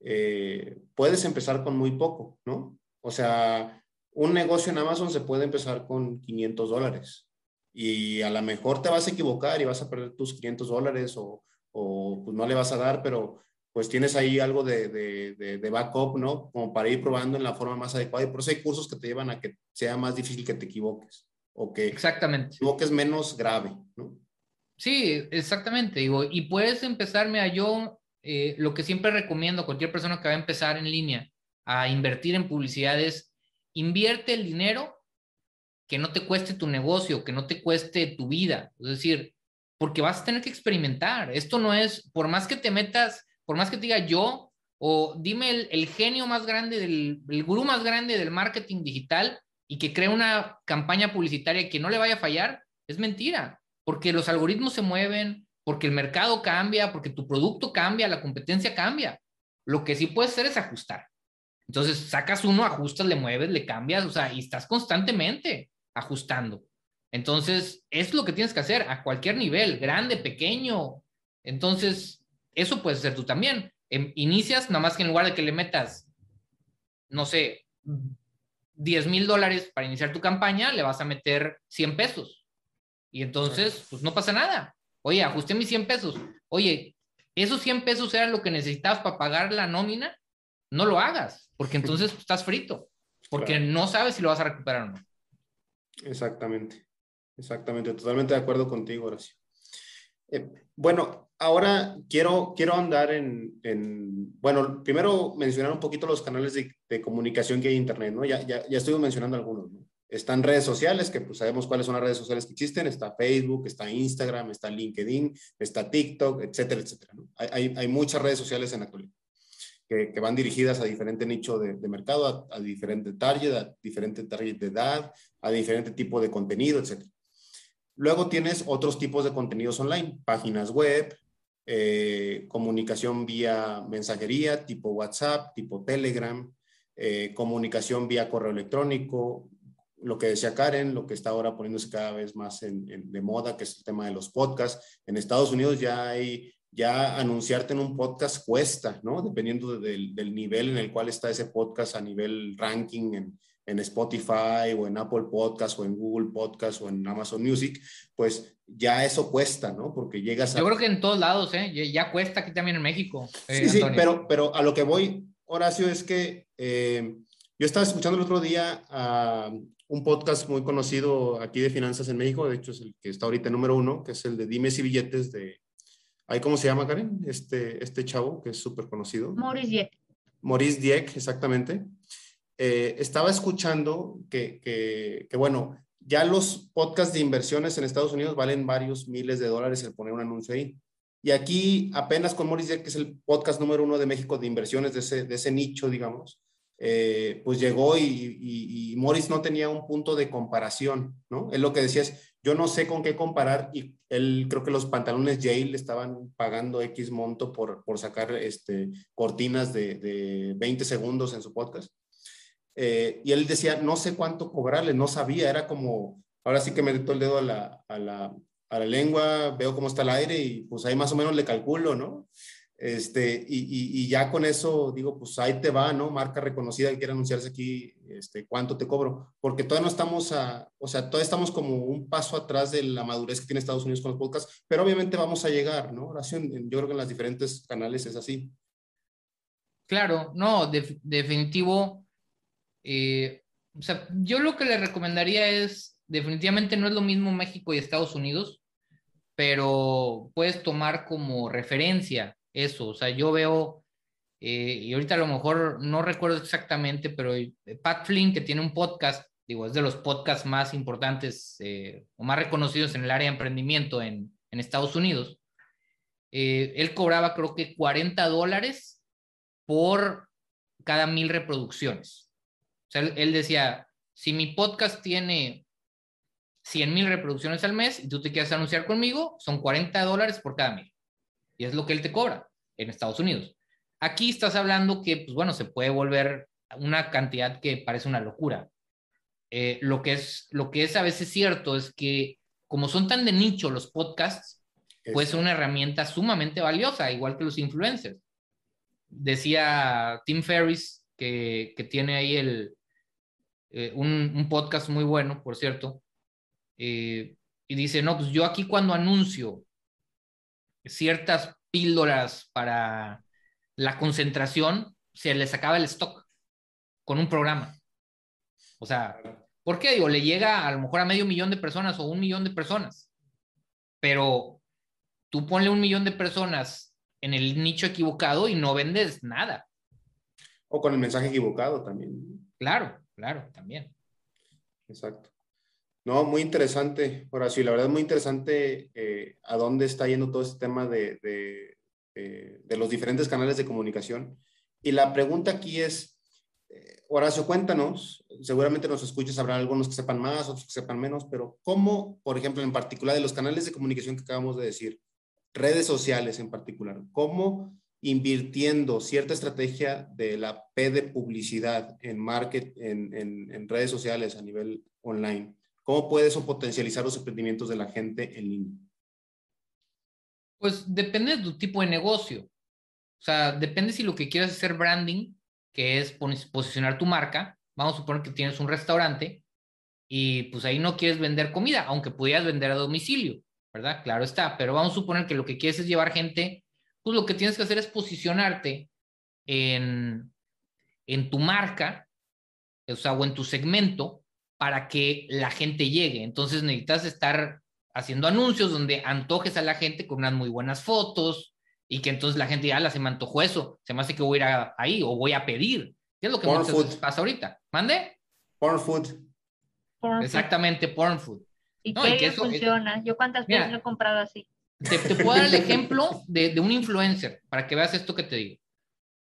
eh, puedes empezar con muy poco, ¿no? O sea, un negocio en Amazon se puede empezar con 500 dólares y a lo mejor te vas a equivocar y vas a perder tus 500 dólares o, o pues no le vas a dar, pero pues tienes ahí algo de, de, de, backup, ¿no? Como para ir probando en la forma más adecuada. Y por eso hay cursos que te llevan a que sea más difícil que te equivoques o que exactamente. te equivoques menos grave, ¿no? Sí, exactamente. Digo, y puedes empezarme a yo, eh, lo que siempre recomiendo a cualquier persona que va a empezar en línea a invertir en publicidad es invierte el dinero que no te cueste tu negocio, que no te cueste tu vida. Es decir, porque vas a tener que experimentar. Esto no es, por más que te metas, por más que te diga yo, o dime el, genio más grande, del, el gurú más grande del marketing digital y que crea una campaña publicitaria que no le vaya a fallar, es mentira, porque los algoritmos se mueven, porque el mercado cambia, porque tu producto cambia, la competencia cambia. Lo que sí puedes hacer es ajustar. Entonces sacas uno, ajustas, le mueves, le cambias, o sea, y estás constantemente ajustando. Entonces, es lo que tienes que hacer a cualquier nivel, grande, pequeño. Entonces, eso puedes hacer tú también. Em, inicias, nada más que en lugar de que le metas, no sé, 10 mil dólares para iniciar tu campaña, le vas a meter 100 pesos. Y entonces, pues no pasa nada. Oye, ajusté mis 100 pesos. Oye, esos 100 pesos eran lo que necesitabas para pagar la nómina. No lo hagas, porque entonces estás frito, porque no sabes si lo vas a recuperar o no. Exactamente, exactamente, totalmente de acuerdo contigo, Horacio. Eh, bueno, ahora quiero, quiero andar en, en, bueno, primero mencionar un poquito los canales de, de comunicación que hay en Internet, ¿no? Ya, ya, ya estoy mencionando algunos, ¿no? Están redes sociales, que pues sabemos cuáles son las redes sociales que existen. Está Facebook, está Instagram, está LinkedIn, está TikTok, etcétera, etcétera. ¿no? Hay, hay, muchas redes sociales en la actualidad que, que van dirigidas a diferente nicho de, de mercado, a, a, diferente target, a diferente target de edad, a diferente tipo de contenido, etcétera. Luego tienes otros tipos de contenidos online, páginas web, eh, comunicación vía mensajería, tipo WhatsApp, tipo Telegram, eh, comunicación vía correo electrónico, lo que decía Karen, lo que está ahora poniéndose cada vez más de moda, que es el tema de los podcasts. En Estados Unidos ya hay, ya anunciarte en un podcast cuesta, ¿no? Dependiendo del nivel en el cual está ese podcast a nivel ranking en, en Spotify o en Apple Podcast o en Google Podcast o en Amazon Music, pues ya eso cuesta, ¿no? Porque llegas a... Yo creo que en todos lados, ¿eh? Ya cuesta aquí también en México. Eh, sí, sí, pero, pero a lo que voy, Horacio, es que eh, yo estaba escuchando el otro día a un podcast muy conocido aquí de finanzas en México, de hecho es el que está ahorita número uno, que es el de Dimes y Billetes de, ¿ahí cómo se llama, Karen? Este, este chavo que es súper conocido. Maurice Dieck. Maurice Dieck, exactamente. Eh, estaba escuchando que, que, que, bueno, ya los podcasts de inversiones en Estados Unidos valen varios miles de dólares el poner un anuncio ahí. Y aquí apenas con Dieck, que es el podcast número uno de México de inversiones de ese, de ese nicho, digamos, eh, pues llegó y, y, y, Morris no tenía un punto de comparación, ¿no? Es lo que decía es, yo no sé con qué comparar y él creo que los pantalones Yale le estaban pagando X monto por, por sacar este, cortinas de, de 20 segundos en su podcast. Eh, y él decía, no sé cuánto cobrarle, no sabía, era como, ahora sí que me meto el dedo a la, a la, a la lengua, veo cómo está el aire y pues ahí más o menos le calculo, ¿no? Este, y, y, y, ya con eso digo, pues ahí te va, ¿no? Marca reconocida que quiere anunciarse aquí, este, ¿cuánto te cobro? Porque todavía no estamos a, o sea, todavía estamos como un paso atrás de la madurez que tiene Estados Unidos con los podcasts, pero obviamente vamos a llegar, ¿no? Oración, yo creo que en los diferentes canales es así. Claro, no, de, definitivo. Eh, o sea, yo lo que le recomendaría es, definitivamente no es lo mismo México y Estados Unidos, pero puedes tomar como referencia eso. O sea, yo veo, eh, y ahorita a lo mejor no recuerdo exactamente, pero Pat Flynn, que tiene un podcast, digo, es de los podcasts más importantes eh, o más reconocidos en el área de emprendimiento en, en Estados Unidos. Eh, él cobraba creo que 40 dólares por cada mil reproducciones. Sea, él decía, si mi podcast tiene 100 mil reproducciones al mes y tú te quieres anunciar conmigo, son 40 dólares por cada mil y es lo que él te cobra en Estados Unidos. Aquí estás hablando que, pues bueno, se puede volver una cantidad que parece una locura. Eh, lo, que es, lo que es a veces cierto es que como son tan de nicho los podcasts, es... puede ser una herramienta sumamente valiosa, igual que los influencers. Decía Tim Ferriss, que, que tiene ahí el, eh, un, un, podcast muy bueno, por cierto, eh, y dice, no, pues yo aquí cuando anuncio ciertas píldoras para la concentración, se les acaba el stock con un programa. O sea, ¿por qué? Digo, le llega a lo mejor a medio millón de personas o un millón de personas, pero tú ponle un millón de personas en el nicho equivocado y no vendes nada. O con el mensaje equivocado también. Claro, claro, también. Exacto. No, muy interesante, Horacio. La verdad es muy interesante eh, a dónde está yendo todo este tema de, de, de, los diferentes canales de comunicación. Y la pregunta aquí es, eh, Horacio, cuéntanos, seguramente nos escuchas, habrá algunos que sepan más, otros que sepan menos, pero ¿cómo, por ejemplo, en particular de los canales de comunicación que acabamos de decir, redes sociales en particular, cómo invirtiendo cierta estrategia de la P de publicidad en market, en, en, redes sociales a nivel online, ¿cómo puede eso potencializar los emprendimientos de la gente en línea? Pues depende de tu tipo de negocio. O sea, depende si lo que quieres es hacer branding, que es posicionar tu marca. Vamos a suponer que tienes un restaurante y pues ahí no quieres vender comida, aunque pudieras vender a domicilio, ¿verdad? Claro está, pero vamos a suponer que lo que quieres es llevar gente pues lo que tienes que hacer es posicionarte en, en tu marca, o sea, o en tu segmento, para que la gente llegue. Entonces necesitas estar haciendo anuncios donde antojes a la gente con unas muy buenas fotos y que entonces la gente ya la se me antojó eso, se me hace que voy a ir ahí o voy a pedir. ¿Qué es lo que muchas veces pasa ahorita? ¿Mande? Porn food. Exactamente, porn food. ¿Y qué funciona? Yo cuántas veces he comprado así. Te, puedo dar el ejemplo de, un influencer para que veas esto que te digo.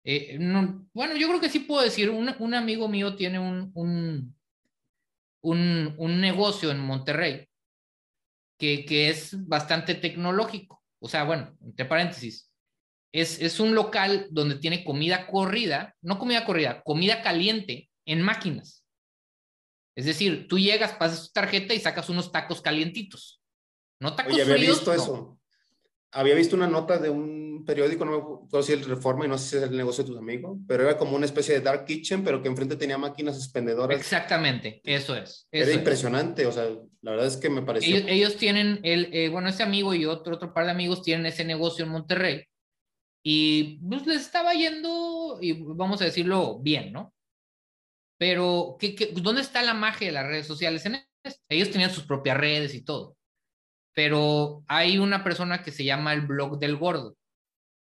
Eh, bueno, yo creo que sí puedo decir, un, amigo mío tiene un, un, un, negocio en Monterrey que, que, es bastante tecnológico. O sea, bueno, entre paréntesis, es, es un local donde tiene comida corrida, no comida corrida, comida caliente en máquinas. Es decir, tú llegas, pasas tu tarjeta y sacas unos tacos calientitos. No tacos Oye, había visto eso había visto una nota de un periódico, no me acuerdo si el Reforma y no sé si es el negocio de tus amigos, pero era como una especie de dark kitchen, pero que enfrente tenía máquinas expendedoras. Exactamente, eso es. era impresionante, o sea, la verdad es que me pareció. Ellos, tienen, el, eh, bueno, ese amigo y otro, otro par de amigos tienen ese negocio en Monterrey y pues les estaba yendo, y vamos a decirlo bien, ¿no? Pero, ¿qué, qué, dónde está la magia de las redes sociales? En ellos tenían sus propias redes y todo pero hay una persona que se llama el blog del gordo.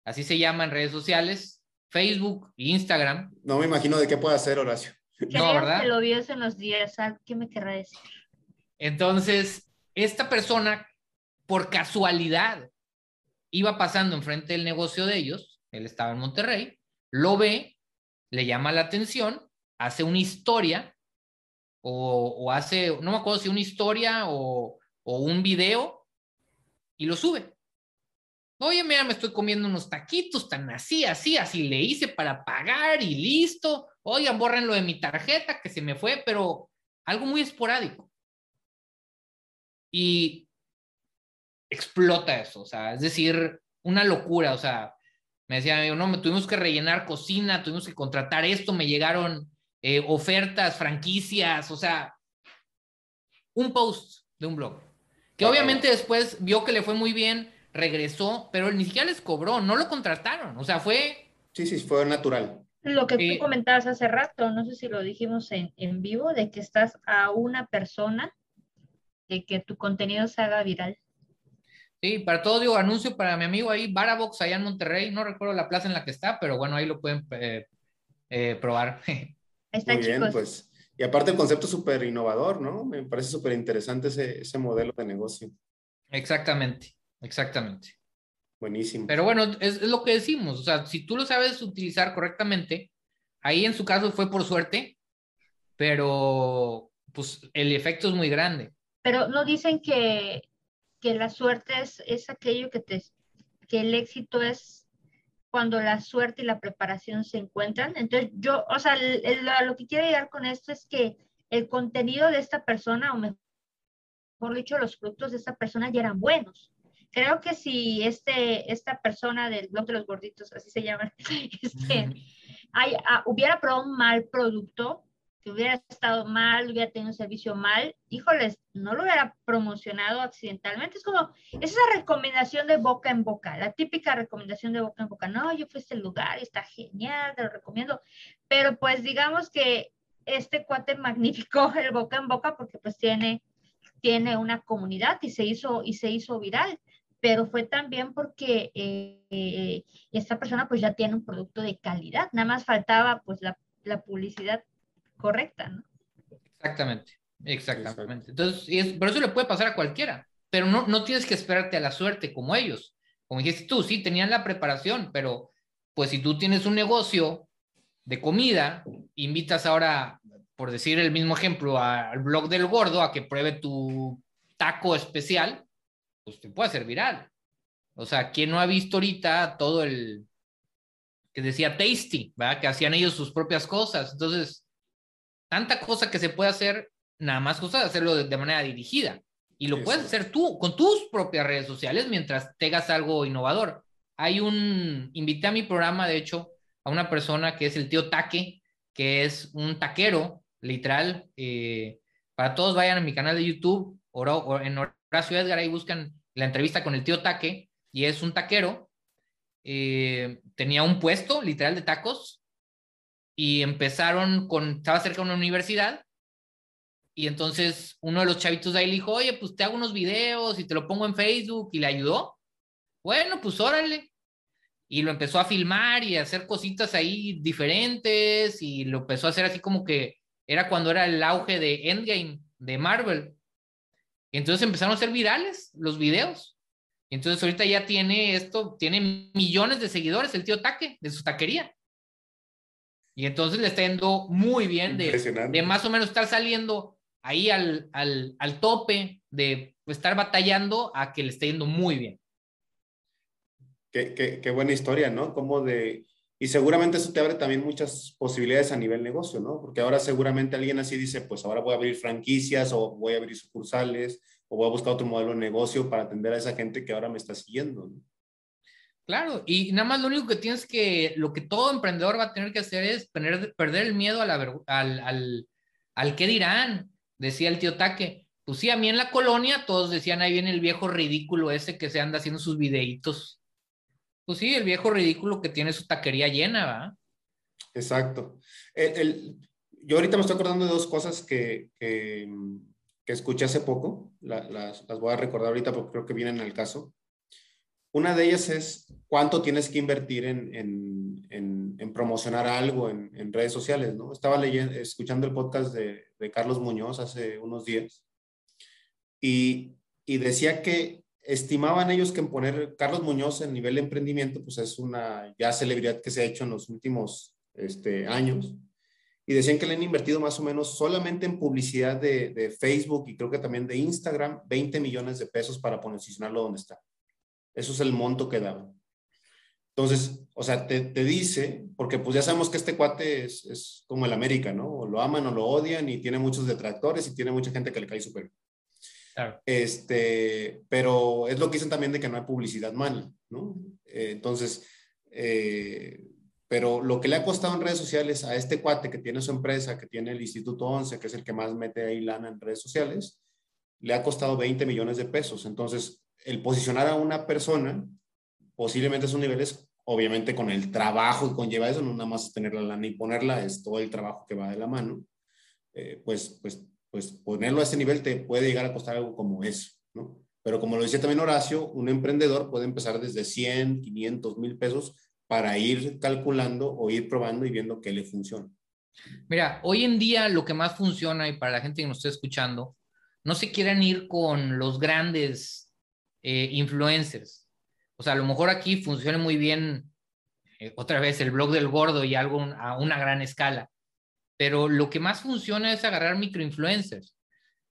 Así se llama en redes sociales, Facebook e Instagram. No me imagino de qué puede hacer Horacio. No, ¿verdad? Que lo vio hace unos días, ¿qué me querrá decir? Entonces, esta persona, por casualidad, iba pasando enfrente del negocio de ellos, él estaba en Monterrey, lo ve, le llama la atención, hace una historia, o, o hace, no me acuerdo si una historia o, o un video y lo sube. Oye, mira, me estoy comiendo unos taquitos tan así, así, así le hice para pagar y listo. Oigan, lo de mi tarjeta que se me fue, pero algo muy esporádico. Y explota eso, o sea, es decir, una locura, o sea, me decían, no, me tuvimos que rellenar cocina, tuvimos que contratar esto, me llegaron eh, ofertas, franquicias, o sea, un post de un blog. Que obviamente después vio que le fue muy bien, regresó, pero ni siquiera les cobró, no lo contrataron, o sea, fue... Sí, sí, fue natural. Lo que tú comentabas hace rato, no sé si lo dijimos en, en vivo, de que estás a una persona de que tu contenido se haga viral. Sí, para todo digo, anuncio para mi amigo ahí, Barabox, allá en Monterrey, no recuerdo la plaza en la que está, pero bueno, ahí lo pueden eh, eh, probar. está, Muy bien, pues y aparte el concepto súper innovador, ¿no? Me parece súper interesante ese, ese modelo de negocio. Exactamente, exactamente. Buenísimo. Pero bueno, es, lo que decimos, o sea, si tú lo sabes utilizar correctamente, ahí en su caso fue por suerte, pero pues el efecto es muy grande. Pero no dicen que, que la suerte es, es aquello que te, que el éxito es cuando la suerte y la preparación se encuentran. Entonces, yo, o sea, lo, que quiero llegar con esto es que el contenido de esta persona, o mejor dicho, los productos de esta persona ya eran buenos. Creo que si este, esta persona del blog de los gorditos, así se llama, este, ah, hubiera probado un mal producto, que hubiera estado mal, hubiera tenido un servicio mal, híjoles, no lo hubiera promocionado accidentalmente. Es como esa recomendación de boca en boca, la típica recomendación de boca en boca. No, yo fui a este lugar está genial, te lo recomiendo. Pero pues digamos que este cuate magnificó el boca en boca porque pues tiene, tiene una comunidad y se hizo, y se hizo viral. pero fue también porque eh, esta persona pues ya tiene un producto de calidad, nada más faltaba pues la, la publicidad correcta, ¿no? Exactamente, exactamente. Entonces, y es, pero eso le puede pasar a cualquiera, pero no, no tienes que esperarte a la suerte como ellos. Como dijiste tú, sí, tenían la preparación, pero pues si tú tienes un negocio de comida, invitas ahora, por decir el mismo ejemplo, al blog del gordo a que pruebe tu taco especial, pues te puede hacer viral. O sea, ¿quién no ha visto ahorita todo el que decía tasty, ¿verdad? Que hacían ellos sus propias cosas. Entonces, tanta cosa que se puede hacer, nada más cosa de hacerlo de, manera dirigida. Y lo puedes hacer tú, con tus propias redes sociales, mientras tengas algo innovador. Hay un, invité a mi programa, de hecho, a una persona que es el tío Taque, que es un taquero, literal. Eh, para todos vayan a mi canal de YouTube, o en Horacio Edgar, ahí buscan la entrevista con el tío Taque, y es un taquero. Eh, tenía un puesto, literal, de tacos, y empezaron con, estaba cerca de una universidad, y entonces uno de los chavitos de ahí le dijo, oye, pues te hago unos videos y te lo pongo en Facebook, y le ayudó. Bueno, pues órale y lo empezó a filmar y a hacer cositas ahí diferentes y lo empezó a hacer así como que era cuando era el auge de Endgame de Marvel. Y entonces empezaron a ser virales los videos. Entonces ahorita ya tiene esto, tiene millones de seguidores el tío Taque de su taquería. Y entonces le está yendo muy bien de, de más o menos estar saliendo ahí al, al, al tope de estar batallando a que le esté yendo muy bien. Qué, buena historia, ¿no? Como de... Y seguramente eso te abre también muchas posibilidades a nivel negocio, ¿no? Porque ahora seguramente alguien así dice, pues ahora voy a abrir franquicias o voy a abrir sucursales o voy a buscar otro modelo de negocio para atender a esa gente que ahora me está siguiendo, ¿no? Claro, y nada más lo único que tienes que, lo que todo emprendedor va a tener que hacer es perder, perder el miedo a la, al, al, al qué dirán, decía el tío Taque. Pues sí, a mí en la colonia todos decían, ahí viene el viejo ridículo ese que se anda haciendo sus videitos pues sí, el viejo ridículo que tiene su taquería llena, ¿va? Exacto. yo ahorita me estoy acordando de dos cosas que, que, escuché hace poco, las, las, voy a recordar ahorita porque creo que vienen al caso. Una de ellas es cuánto tienes que invertir en, en, en, promocionar algo en, redes sociales, ¿no? Estaba leyendo, escuchando el podcast de, de Carlos Muñoz hace unos días y, y decía que estimaban ellos que en poner Carlos Muñoz en nivel de emprendimiento, pues es una ya celebridad que se ha hecho en los últimos este, años. Y decían que le han invertido más o menos solamente en publicidad de, Facebook y creo que también de Instagram, 20 millones de pesos para posicionarlo donde está. Eso es el monto que daban. Entonces, o sea, te, dice, porque pues ya sabemos que este cuate es, es, como el América, ¿no? O lo aman o lo odian y tiene muchos detractores y tiene mucha gente que le cae súper este, pero es lo que dicen también de que no hay publicidad mala, ¿no? Eh, entonces, eh, pero lo que le ha costado en redes sociales a este cuate que tiene su empresa, que tiene el Instituto 11, que es el que más mete ahí lana en redes sociales, le ha costado 20 millones de pesos. Entonces, el posicionar a una persona, posiblemente esos niveles, obviamente con el trabajo que conlleva eso, no nada más tener la lana y ponerla, es todo el trabajo que va de la mano, eh, pues, pues pues ponerlo a ese nivel te puede llegar a costar algo como eso, ¿no? Pero como lo decía también Horacio, un emprendedor puede empezar desde 100, 500 mil pesos para ir calculando o ir probando y viendo qué le funciona. Mira, hoy en día lo que más funciona y para la gente que nos está escuchando, no se quieren ir con los grandes eh, influencers. O sea, a lo mejor aquí funciona muy bien, eh, otra vez, el blog del gordo y algo a una gran escala pero lo que más funciona es agarrar microinfluencers.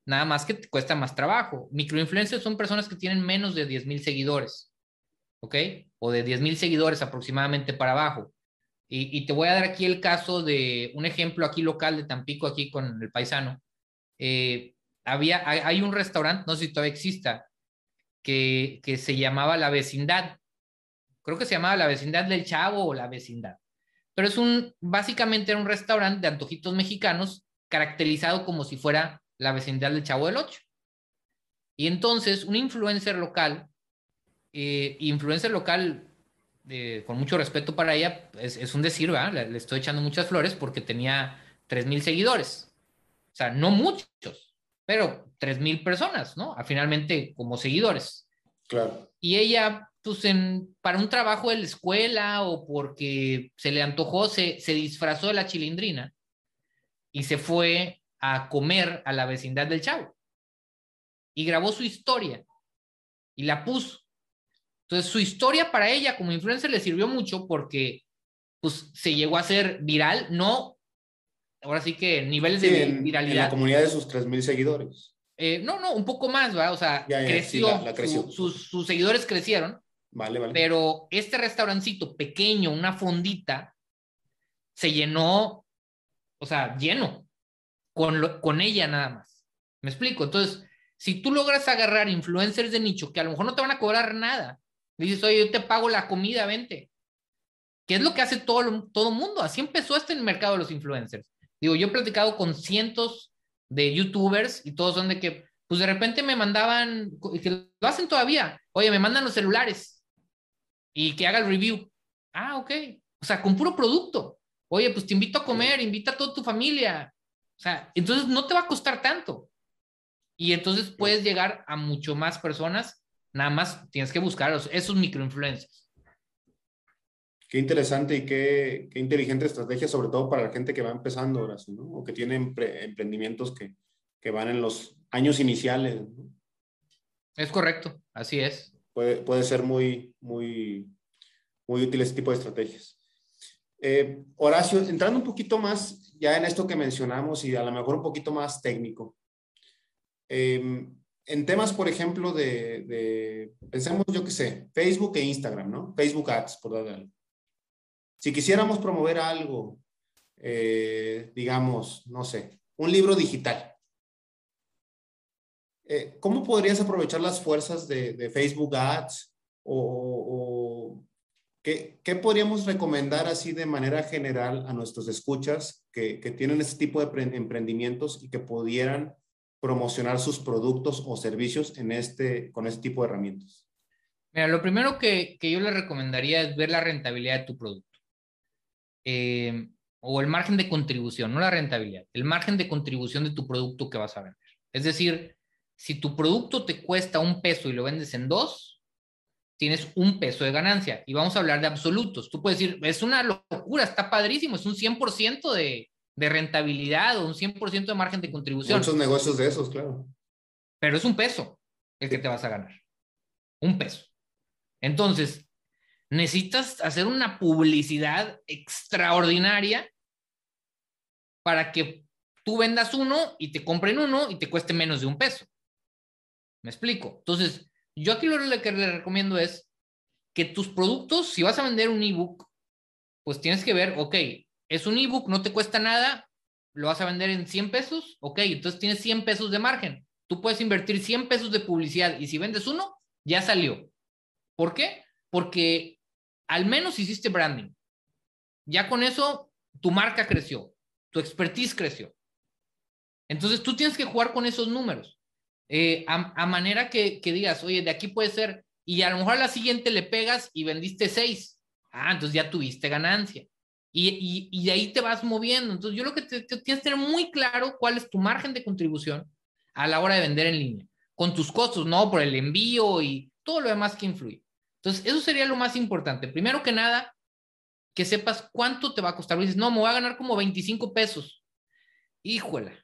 Nada más que te cuesta más trabajo. Microinfluencers son personas que tienen menos de 10 mil seguidores, ¿ok? O de 10 mil seguidores aproximadamente para abajo. Y, te voy a dar aquí el caso de un ejemplo aquí local de Tampico, aquí con el paisano. Eh, había, hay, un restaurante, no sé si todavía exista, que, se llamaba La Vecindad. Creo que se llamaba La Vecindad del Chavo o La Vecindad pero es un, básicamente era un restaurante de antojitos mexicanos caracterizado como si fuera la vecindad del Chavo del Ocho. Y entonces un influencer local, eh, influencer local, eh, con mucho respeto para ella, es, un decir, ¿verdad? Le, estoy echando muchas flores porque tenía tres mil seguidores. O sea, no muchos, pero tres mil personas, ¿no? finalmente como seguidores. Claro. Y ella, pues, en, para un trabajo de la escuela o porque se le antojó, se, se disfrazó de la chilindrina y se fue a comer a la vecindad del chavo. Y grabó su historia y la puso. Entonces, su historia para ella como influencer le sirvió mucho porque pues, se llegó a ser viral, no, ahora sí que niveles de viralidad. En la comunidad de sus 3.000 seguidores. Eh, no, no, un poco más, ¿verdad? O sea, creció, sus, sus, seguidores crecieron. Vale, vale. Pero este restaurancito pequeño, una fondita, se llenó, o sea, lleno, con, con ella nada más. ¿Me explico? Entonces, si tú logras agarrar influencers de nicho que a lo mejor no te van a cobrar nada, dices, oye, yo te pago la comida, vente. ¿Qué es lo que hace todo, todo mundo? Así empezó este mercado de los influencers. Digo, yo he platicado con cientos de youtubers y todos son de que, pues de repente me mandaban, que lo hacen todavía, oye, me mandan los celulares y que haga el review. Ah, ok. O sea, con puro producto. Oye, pues te invito a comer, invita a toda tu familia. O sea, entonces no te va a costar tanto. Y entonces puedes llegar a mucho más personas, nada más tienes que buscar esos microinfluencers. Qué interesante y qué, qué, inteligente estrategia, sobre todo para la gente que va empezando ahora, ¿no? O que tiene emprendimientos que, que, van en los años iniciales. Es correcto, así es. Puede, puede, ser muy, muy, muy útil este tipo de estrategias. Eh, Horacio, entrando un poquito más ya en esto que mencionamos y a lo mejor un poquito más técnico. Em, en temas, por ejemplo, de, pensemos, yo qué sé, Facebook e Instagram, ¿no? Facebook Ads, por darle Si quisiéramos promover algo, eh, digamos, no sé, un libro digital, eh, ¿cómo podrías aprovechar las fuerzas de, Facebook Ads o, ¿qué, podríamos recomendar así de manera general a nuestros escuchas que, tienen este tipo de emprendimientos y que pudieran promocionar sus productos o servicios en este, con este tipo de herramientas? Mira, lo primero que, que yo le recomendaría es ver la rentabilidad de tu producto. Eh, o el margen de contribución, no la rentabilidad, el margen de contribución de tu producto que vas a vender. Es decir, si tu producto te cuesta un peso y lo vendes en dos, tienes un peso de ganancia. Y vamos a hablar de absolutos. Tú puedes decir, es una locura, está padrísimo, es un 100% de, de rentabilidad o un 100% de margen de contribución. Muchos negocios de esos, claro. Pero es un peso el que te vas a ganar. Un peso. Entonces, necesitas hacer una publicidad extraordinaria para que tú vendas uno y te compren uno y te cueste menos de un peso. ¿Me explico? Entonces, yo aquí lo que le recomiendo es que tus productos, si vas a vender un ebook, pues tienes que ver, ok, es un ebook, no te cuesta nada, lo vas a vender en 100 pesos, ok, entonces tienes 100 pesos de margen. Tú puedes invertir 100 pesos de publicidad y si vendes uno, ya salió. ¿Por qué? Porque al menos hiciste branding. Ya con eso, tu marca creció, tu expertise creció. Entonces tú tienes que jugar con esos números. Eh, a, manera que, digas, oye, de aquí puede ser, y a lo mejor a la siguiente le pegas y vendiste seis. Ah, entonces ya tuviste ganancia. Y, y, de ahí te vas moviendo. Entonces, yo lo que te, tienes que tener muy claro cuál es tu margen de contribución a la hora de vender en línea, con tus costos, ¿no? Por el envío y todo lo demás que influye. Entonces, eso sería lo más importante. Primero que nada, que sepas cuánto te va a costar. dices, no, me voy a ganar como 25 pesos. Híjola,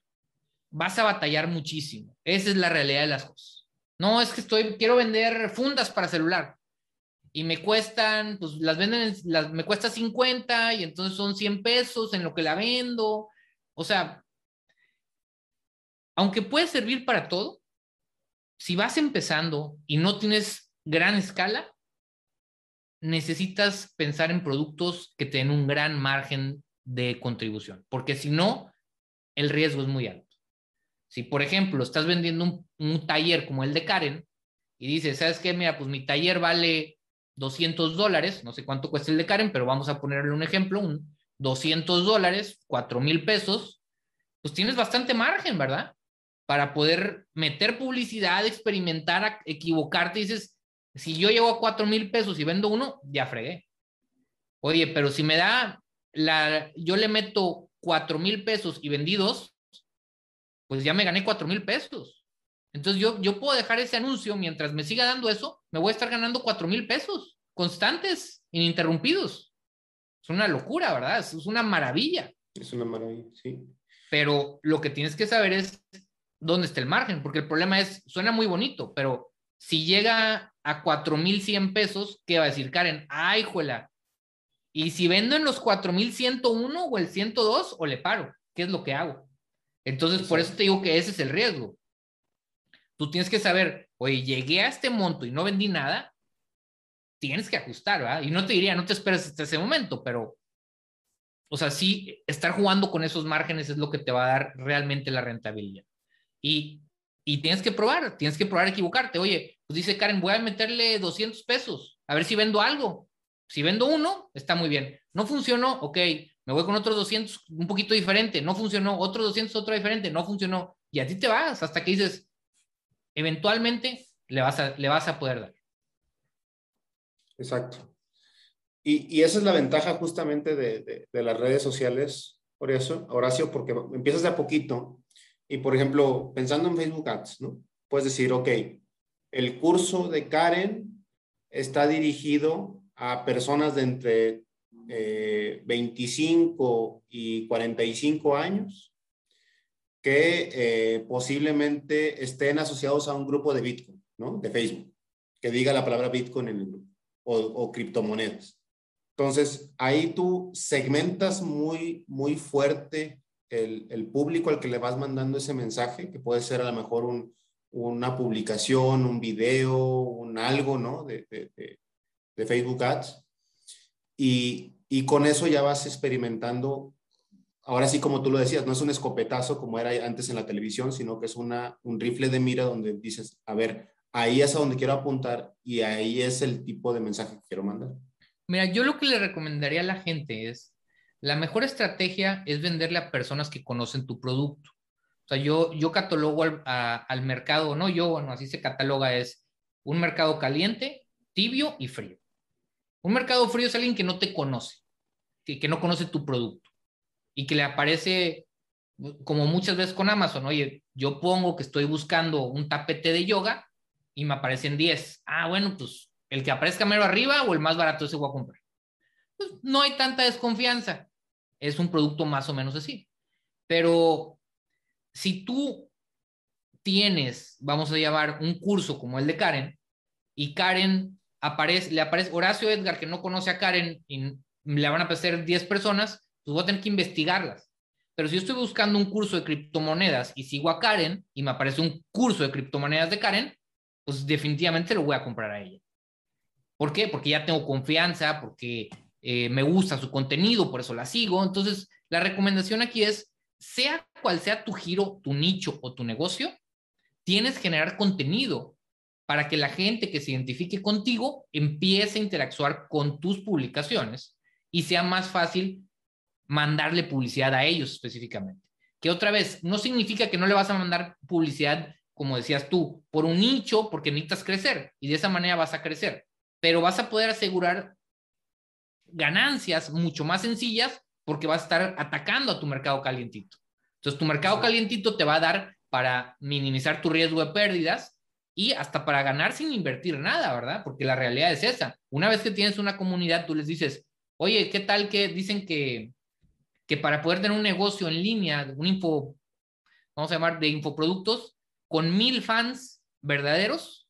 vas a batallar muchísimo. Esa es la realidad de las cosas. No, es que estoy, quiero vender fundas para celular y me cuestan, pues las venden, me cuesta 50 y entonces son 100 pesos en lo que la vendo. O sea, aunque puede servir para todo, si vas empezando y no tienes gran escala, necesitas pensar en productos que te den un gran margen de contribución, porque si no, el riesgo es muy alto. Si, por ejemplo, estás vendiendo un, taller como el de Karen y dices, ¿sabes qué? Mira, pues mi taller vale 200 dólares, no sé cuánto cuesta el de Karen, pero vamos a ponerle un ejemplo, un 200 dólares, 4 mil pesos, pues tienes bastante margen, ¿verdad? Para poder meter publicidad, experimentar, equivocarte, dices, si yo llevo a 4 mil pesos y vendo uno, ya fregué. Oye, pero si me da la, yo le meto 4 mil pesos y vendí dos, pues ya me gané 4 mil pesos. Entonces yo, yo puedo dejar ese anuncio mientras me siga dando eso, me voy a estar ganando cuatro mil pesos constantes, ininterrumpidos. Es una locura, ¿verdad? Es una maravilla. Es una maravilla, sí. Pero lo que tienes que saber es dónde está el margen, porque el problema es, suena muy bonito, pero si llega a 4.100 pesos, ¿qué va a decir Karen? Ay, juela. Y si vendo en los 4.101 o el 102, o le paro, ¿qué es lo que hago? Entonces, por eso te digo que ese es el riesgo. Tú tienes que saber, oye, llegué a este monto y no vendí nada, tienes que ajustar, ¿verdad? Y no te diría, no te esperes hasta ese momento, pero, o sea, sí, estar jugando con esos márgenes es lo que te va a dar realmente la rentabilidad. Y, y tienes que probar, tienes que probar equivocarte. Oye, pues dice Karen, voy a meterle 200 pesos, a ver si vendo algo. Si vendo uno, está muy bien. No funcionó, ok, me voy con otros 200, un poquito diferente. No funcionó, otros 200, otro diferente. No funcionó. Y a ti te vas hasta que dices, eventualmente le vas a, le vas a poder dar. Exacto. Y, y esa es la ventaja justamente de, de, de, las redes sociales, por eso, Horacio, porque empiezas de a poquito y, por ejemplo, pensando en Facebook Ads, ¿no? Puedes decir, ok, el curso de Karen está dirigido a personas de entre eh, 25 y 45 años que eh, posiblemente estén asociados a un grupo de Bitcoin, ¿no? De Facebook, que diga la palabra Bitcoin en el grupo, o, o criptomonedas. Entonces, ahí tú segmentas muy, muy fuerte el, público al que le vas mandando ese mensaje, que puede ser a lo mejor un, una publicación, un video, un algo, ¿no? De, de, de, de Facebook Ads. Y, y, con eso ya vas experimentando, ahora sí como tú lo decías, no es un escopetazo como era antes en la televisión, sino que es una, un rifle de mira donde dices, a ver, ahí es a donde quiero apuntar y ahí es el tipo de mensaje que quiero mandar. Mira, yo lo que le recomendaría a la gente es, la mejor estrategia es venderle a personas que conocen tu producto. O sea, yo, yo catalogo al, al mercado, no yo, bueno, así se cataloga, es un mercado caliente, tibio y frío. Un mercado frío es alguien que no te conoce, que, que no conoce tu producto y que le aparece, como muchas veces con Amazon, oye, yo pongo que estoy buscando un tapete de yoga y me aparecen 10. Ah, bueno, pues el que aparezca mero arriba o el más barato ese voy a comprar. Pues no hay tanta desconfianza es un producto más o menos así. Pero si tú tienes, vamos a llamar, un curso como el de Karen, y Karen aparece, le aparece Horacio Edgar, que no conoce a Karen, y le van a aparecer 10 personas, pues voy a tener que investigarlas. Pero si yo estoy buscando un curso de criptomonedas y sigo a Karen y me aparece un curso de criptomonedas de Karen, pues definitivamente lo voy a comprar a ella. ¿Por qué? Porque ya tengo confianza, porque eh, me gusta su contenido, por eso la sigo. Entonces, la recomendación aquí es, sea cual sea tu giro, tu nicho o tu negocio, tienes que generar contenido para que la gente que se identifique contigo empiece a interactuar con tus publicaciones y sea más fácil mandarle publicidad a ellos específicamente. Que otra vez, no significa que no le vas a mandar publicidad, como decías tú, por un nicho, porque necesitas crecer y de esa manera vas a crecer, pero vas a poder asegurar ganancias mucho más sencillas porque vas a estar atacando a tu mercado calientito. Entonces, tu mercado calientito te va a dar para minimizar tu riesgo de pérdidas y hasta para ganar sin invertir nada, ¿verdad? Porque la realidad es esa. Una vez que tienes una comunidad, tú les dices, oye, ¿qué tal que dicen que, que para poder tener un negocio en línea, un info, vamos a llamar de infoproductos, con mil fans verdaderos,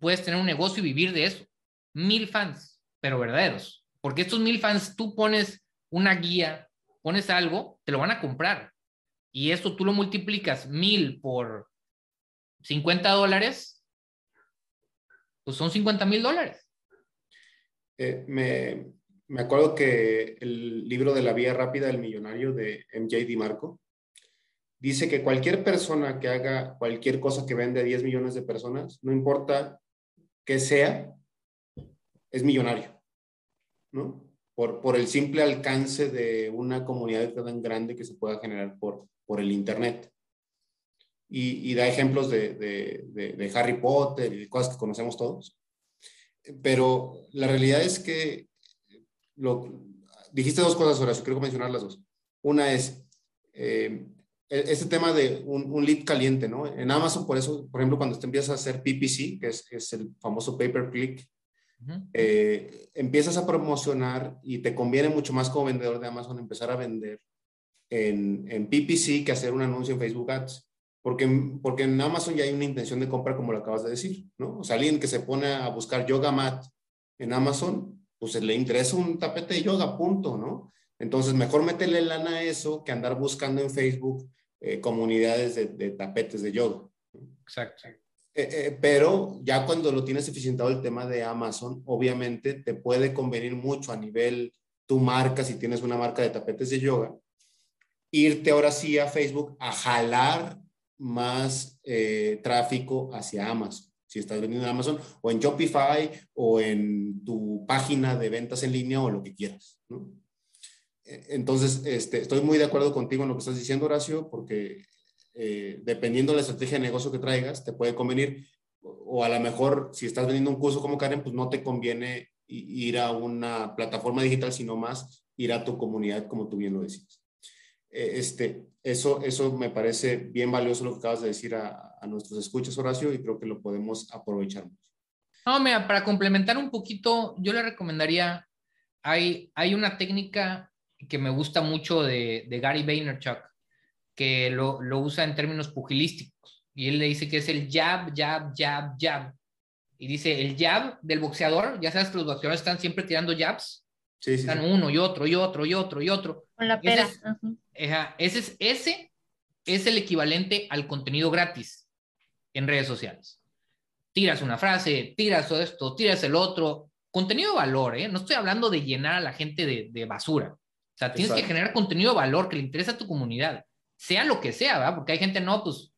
puedes tener un negocio y vivir de eso. Mil fans pero verdaderos. Porque estos mil fans, tú pones una guía, pones algo, te lo van a comprar. Y esto tú lo multiplicas mil por 50 dólares, pues son 50 mil dólares. Eh, me, me acuerdo que el libro de la vía rápida del millonario de MJ DiMarco dice que cualquier persona que haga cualquier cosa que vende a 10 millones de personas, no importa qué sea, es millonario. ¿no? Por, por el simple alcance de una comunidad tan grande que se pueda generar por, por el Internet. Y, da ejemplos de, de, de, Harry Potter y cosas que conocemos todos. Pero la realidad es que lo, dijiste dos cosas, Horacio, que mencionar las dos. Una es, eh, e, este tema de un, un, lead caliente, ¿no? En Amazon, por eso, por ejemplo, cuando te empiezas a hacer PPC, que es, es el famoso pay eh, empiezas a promocionar y te conviene mucho más como vendedor de Amazon empezar a vender en, en PPC que hacer un anuncio en Facebook Ads. Porque, porque en Amazon ya hay una intención de compra, como lo acabas de decir, ¿no? O sea, alguien que se pone a buscar yoga mat en Amazon, pues le interesa un tapete de yoga, punto, ¿no? Entonces, mejor meterle lana a eso que andar buscando en Facebook eh, comunidades de, de, tapetes de yoga. Exacto. Eh, eh, pero ya cuando lo tienes eficientado el tema de Amazon, obviamente te puede convenir mucho a nivel tu marca, si tienes una marca de tapetes de yoga, irte ahora sí a Facebook a jalar más eh, tráfico hacia Amazon. Si estás vendiendo en Amazon o en Shopify o en tu página de ventas en línea o lo que quieras. Entonces, este, estoy muy de acuerdo contigo en lo que estás diciendo, Horacio, porque eh, dependiendo de la estrategia de negocio que traigas, te puede convenir, o a lo mejor si estás vendiendo un curso como Karen, pues no te conviene ir a una plataforma digital, sino más ir a tu comunidad, como tú bien lo decías. Eh, este, eso, eso me parece bien valioso lo que acabas de decir a, a nuestros escuchas, Horacio, y creo que lo podemos aprovechar mucho. No, mira, para complementar un poquito, yo le recomendaría, hay, hay una técnica que me gusta mucho de, de Gary Vaynerchuk, que lo, lo, usa en términos pugilísticos. Y él le dice que es el jab, jab, jab, jab. Y dice, el jab del boxeador, ya sabes que los boxeadores están siempre tirando jabs. Sí, sí, están uno y otro y otro y otro y otro. Con la pera. Ese es, ese, es, ese es el equivalente al contenido gratis en redes sociales. Tiras una frase, tiras esto, tiras el otro. Contenido de valor, ¿eh? No estoy hablando de llenar a la gente de, de basura. O sea, tienes Exacto. que generar contenido de valor que le interesa a tu comunidad sea lo que sea, ¿verdad? Porque hay gente, no, pues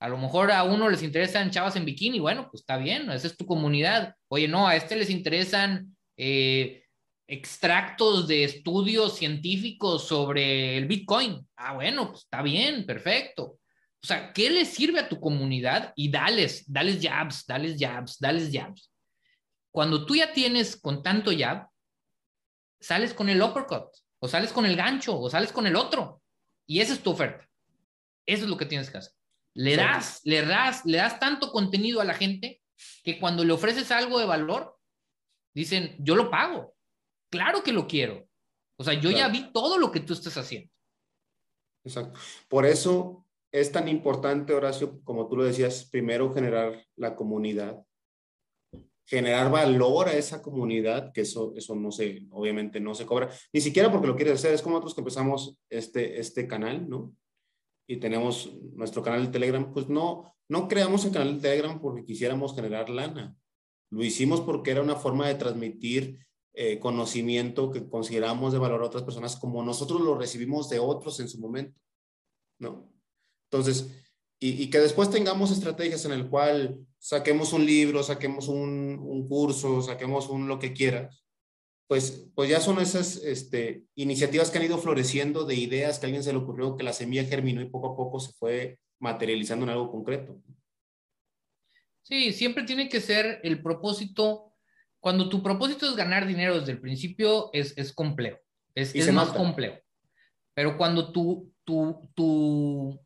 a lo mejor a uno les interesan chavas en bikini, bueno, pues está bien, esa es tu comunidad. Oye, no, a este les interesan eh, extractos de estudios científicos sobre el Bitcoin. Ah, bueno, pues está bien, perfecto. O sea, ¿qué le sirve a tu comunidad? Y dales, dales jabs, dales jabs, dales jabs. Cuando tú ya tienes con tanto jab, sales con el uppercut, o sales con el gancho, o sales con el otro. Y esa es tu oferta. Eso es lo que tienes que hacer. Le das, le das, le das tanto contenido a la gente que cuando le ofreces algo de valor, dicen, yo lo pago. Claro que lo quiero. O sea, yo claro. ya vi todo lo que tú estás haciendo. Exacto. Por eso es tan importante, Horacio, como tú lo decías, primero generar la comunidad, generar valor a esa comunidad, que eso, eso no se, obviamente no se cobra, ni siquiera porque lo quieres hacer, es como nosotros que empezamos este, este canal, ¿no? y tenemos nuestro canal de Telegram, pues no, no creamos el canal de Telegram porque quisiéramos generar lana. Lo hicimos porque era una forma de transmitir eh, conocimiento que consideramos de valor a otras personas como nosotros lo recibimos de otros en su momento, ¿no? Entonces, y, y que después tengamos estrategias en el cual saquemos un libro, saquemos un, un curso, saquemos un lo que quieras, pues, pues ya son esas este, iniciativas que han ido floreciendo de ideas que a alguien se le ocurrió, que la semilla germinó y poco a poco se fue materializando en algo concreto. Sí, siempre tiene que ser el propósito. Cuando tu propósito es ganar dinero desde el principio, es, es complejo, es, es más complejo. Pero cuando tu, tu, tu,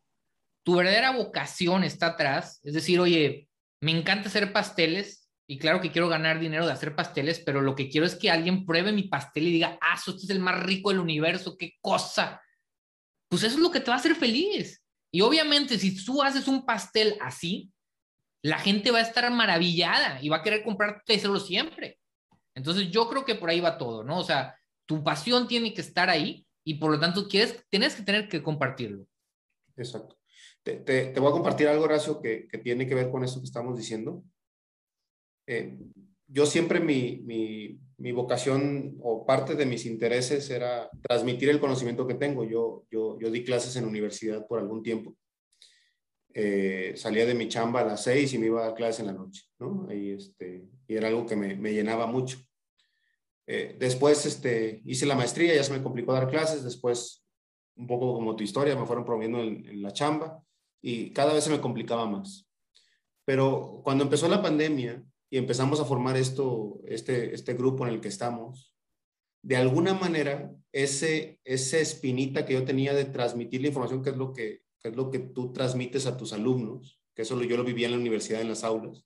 tu verdadera vocación está atrás, es decir, oye, me encanta hacer pasteles, y claro que quiero ganar dinero de hacer pasteles, pero lo que quiero es que alguien pruebe mi pastel y diga, ah, este es el más rico del universo, qué cosa. Pues eso es lo que te va a hacer feliz. Y obviamente si tú haces un pastel así, la gente va a estar maravillada y va a querer comprarte y siempre. Entonces yo creo que por ahí va todo, ¿no? O sea, tu pasión tiene que estar ahí y por lo tanto quieres, tienes que tener que compartirlo. Exacto. Te, te, te voy a compartir algo, Horacio, que, que tiene que ver con eso que estamos diciendo eh, yo siempre mi, mi, mi, vocación o parte de mis intereses era transmitir el conocimiento que tengo. Yo, yo, yo di clases en universidad por algún tiempo. Eh, salía de mi chamba a las seis y me iba a dar clases en la noche, ¿no? Y, este, y era algo que me, me llenaba mucho. Eh, después este, hice la maestría, ya se me complicó dar clases, después, un poco como tu historia, me fueron promoviendo en, en la chamba y cada vez se me complicaba más. Pero cuando empezó la pandemia, y empezamos a formar esto, este, este grupo en el que estamos, de alguna manera, ese, esa espinita que yo tenía de transmitir la información, que es lo que que es lo que tú transmites a tus alumnos, que eso yo lo vivía en la universidad, en las aulas,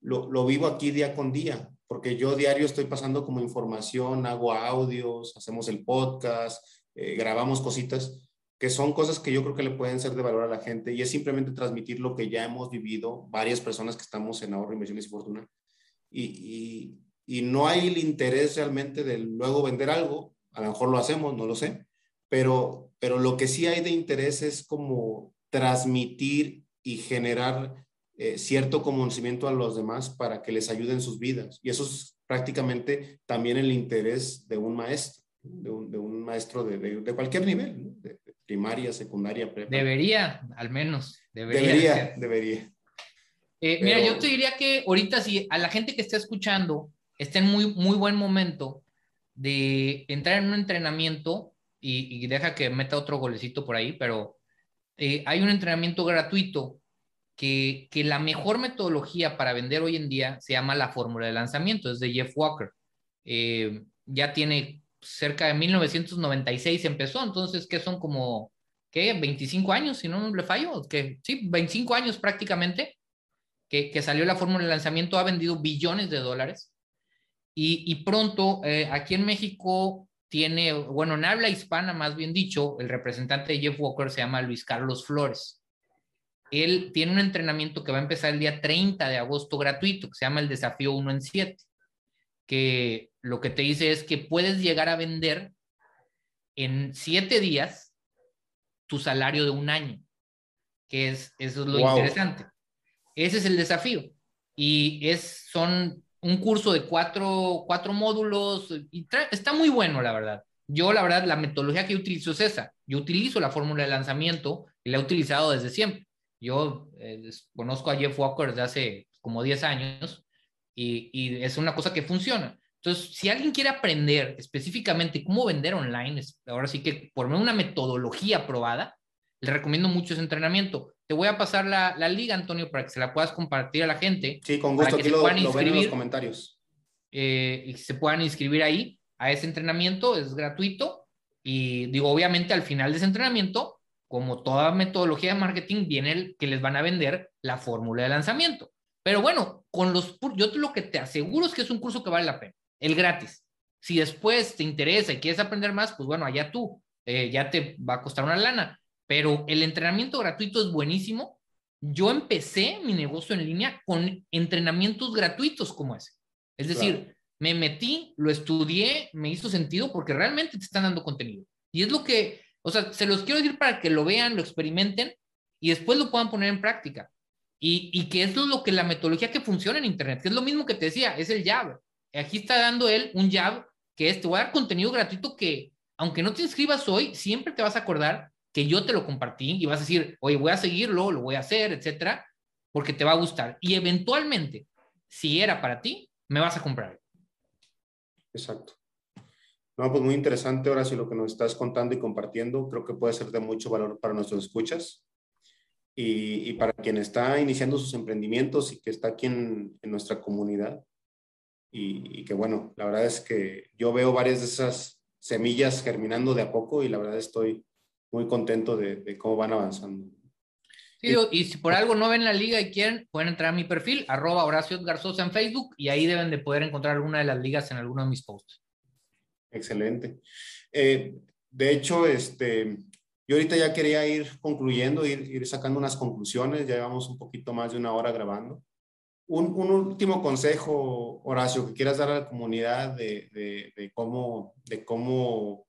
lo, lo vivo aquí día con día, porque yo diario estoy pasando como información, hago audios, hacemos el podcast, eh, grabamos cositas, que son cosas que yo creo que le pueden ser de valor a la gente y es simplemente transmitir lo que ya hemos vivido varias personas que estamos en ahorro, inversiones y fortuna. Y, y, y no hay el interés realmente de luego vender algo, a lo mejor lo hacemos, no lo sé, pero, pero lo que sí hay de interés es como transmitir y generar eh, cierto conocimiento a los demás para que les ayude en sus vidas. Y eso es prácticamente también el interés de un maestro, de un, de un maestro de, de, cualquier nivel, de, primaria, secundaria, prepa. Debería, al menos. Debería, debería. debería. Eh, Mira, yo te diría que ahorita si a la gente que está escuchando está en muy, muy buen momento de entrar en un entrenamiento y, y deja que meta otro golecito por ahí, pero eh, hay un entrenamiento gratuito que, la mejor metodología para vender hoy en día se llama la fórmula de lanzamiento, es de Jeff Walker. Eh, ya tiene cerca de 1996 empezó, entonces, ¿qué son como, qué, 25 años, si no le fallo? que Sí, 25 años prácticamente que, que salió la fórmula de lanzamiento, ha vendido billones de dólares. Y, y pronto, eh, aquí en México, tiene, bueno, en habla hispana, más bien dicho, el representante de Jeff Walker se llama Luis Carlos Flores él tiene un entrenamiento que va a empezar el día 30 de agosto gratuito, que se llama el desafío 1 en 7, que lo que te dice es que puedes llegar a vender en 7 días tu salario de un año, que es, eso es lo interesante. Ese es el desafío. Y es, son un curso de cuatro, cuatro módulos y está muy bueno, la verdad. Yo, la verdad, la metodología que utilizo es esa. Yo utilizo la fórmula de lanzamiento y la he utilizado desde siempre. Yo eh, conozco a Jeff Walker desde hace como 10 años y, y, es una cosa que funciona. Entonces, si alguien quiere aprender específicamente cómo vender online, ahora sí que por una metodología probada, le recomiendo mucho ese entrenamiento. Te voy a pasar la, la, liga, Antonio, para que se la puedas compartir a la gente. Sí, con gusto. Para que se lo, puedan inscribir, en los comentarios. Eh, y se puedan inscribir ahí a ese entrenamiento, es gratuito. Y digo, obviamente al final de ese entrenamiento como toda metodología de marketing, viene el que les van a vender la fórmula de lanzamiento. Pero bueno, con los yo lo que te aseguro es que es un curso que vale la pena, el gratis. Si después te interesa y quieres aprender más, pues bueno, allá tú, eh, ya te va a costar una lana. Pero el entrenamiento gratuito es buenísimo. Yo empecé mi negocio en línea con entrenamientos gratuitos como ese. Es decir, me metí, lo estudié, me hizo sentido porque realmente te están dando contenido. Y es lo que o sea, se los quiero decir para que lo vean, lo experimenten y después lo puedan poner en práctica. Y, y que eso es lo que la metodología que funciona en Internet, que es lo mismo que te decía, es el jab. Aquí está dando él un jab que es, te voy a dar contenido gratuito que, aunque no te inscribas hoy, siempre te vas a acordar que yo te lo compartí y vas a decir, oye, voy a seguirlo, lo voy a hacer, etcétera, porque te va a gustar. Y eventualmente, si era para ti, me vas a comprar. Exacto. No, pues muy interesante ahora sí lo que nos estás contando y compartiendo. Creo que puede ser de mucho valor para nuestros escuchas y, y para quien está iniciando sus emprendimientos y que está aquí en nuestra comunidad. Y, y, que bueno, la verdad es que yo veo varias de esas semillas germinando de a poco y la verdad estoy muy contento de, de cómo van avanzando. Sí, y si por algo no ven la liga y quieren, pueden entrar a mi perfil, arroba Horacio Garzosa en Facebook, y ahí deben de poder encontrar alguna de las ligas en alguno de mis posts. Excelente. Eh, de hecho, este, yo ahorita ya quería ir concluyendo, ir, ir, sacando unas conclusiones, ya llevamos un poquito más de una hora grabando. Un, último consejo, Horacio, que quieras dar a la comunidad de, cómo,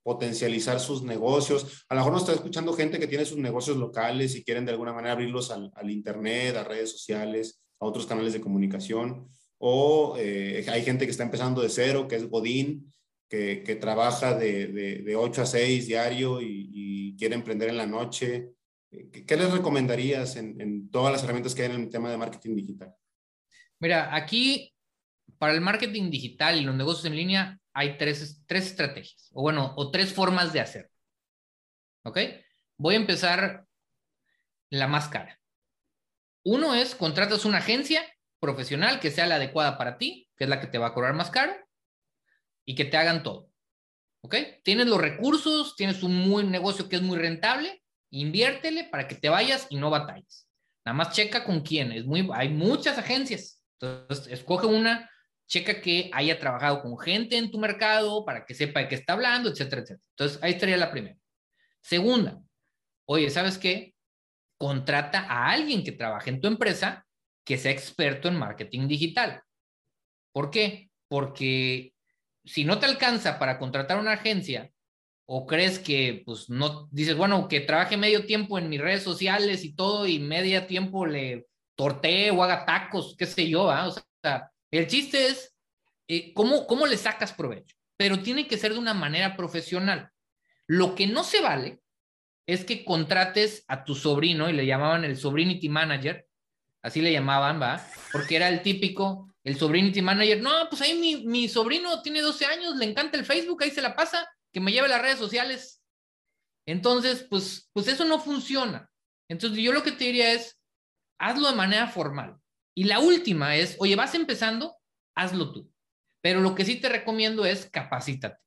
potencializar sus negocios. A lo mejor nos está escuchando gente que tiene sus negocios locales y quieren de alguna manera abrirlos al, Internet, a redes sociales, a otros canales de comunicación. O eh, hay gente que está empezando de cero, que es Godín, que, trabaja de, de, 8 a 6 diario y, quiere emprender en la noche. ¿Qué, les recomendarías en, todas las herramientas que hay en el tema de marketing digital? Mira, aquí para el marketing digital y los negocios en línea hay tres, tres estrategias, o bueno, o tres formas de hacer. ¿Ok? Voy a empezar la más cara. Uno es, contratas una agencia profesional que sea la adecuada para ti, que es la que te va a cobrar más caro y que te hagan todo. ¿Ok? Tienes los recursos, tienes un muy negocio que es muy rentable, Inviértele para que te vayas y no batalles. Nada más checa con quién. Es muy, hay muchas agencias. Entonces, escoge una, checa que haya trabajado con gente en tu mercado para que sepa de qué está hablando, etcétera, etcétera. Entonces, ahí estaría la primera. Segunda, oye, ¿sabes qué? Contrata a alguien que trabaje en tu empresa que sea experto en marketing digital. ¿Por qué? Porque si no te alcanza para contratar una agencia o crees que, pues, no, dices, bueno, que trabaje medio tiempo en mis redes sociales y todo y media tiempo le tortee o haga tacos, qué sé yo, ¿ah? O sea, el chiste es eh, ¿cómo, cómo le sacas provecho, pero tiene que ser de una manera profesional. Lo que no se vale es que contrates a tu sobrino y le llamaban el sobrinity manager, así le llamaban, ¿va? Porque era el típico, el sobrinity manager, no, pues ahí mi, mi sobrino tiene 12 años, le encanta el Facebook, ahí se la pasa, que me lleve las redes sociales. Entonces, pues, pues eso no funciona. Entonces, yo lo que te diría es, hazlo de manera formal. Y la última es, oye, vas empezando, hazlo tú. Pero lo que sí te recomiendo es capacítate.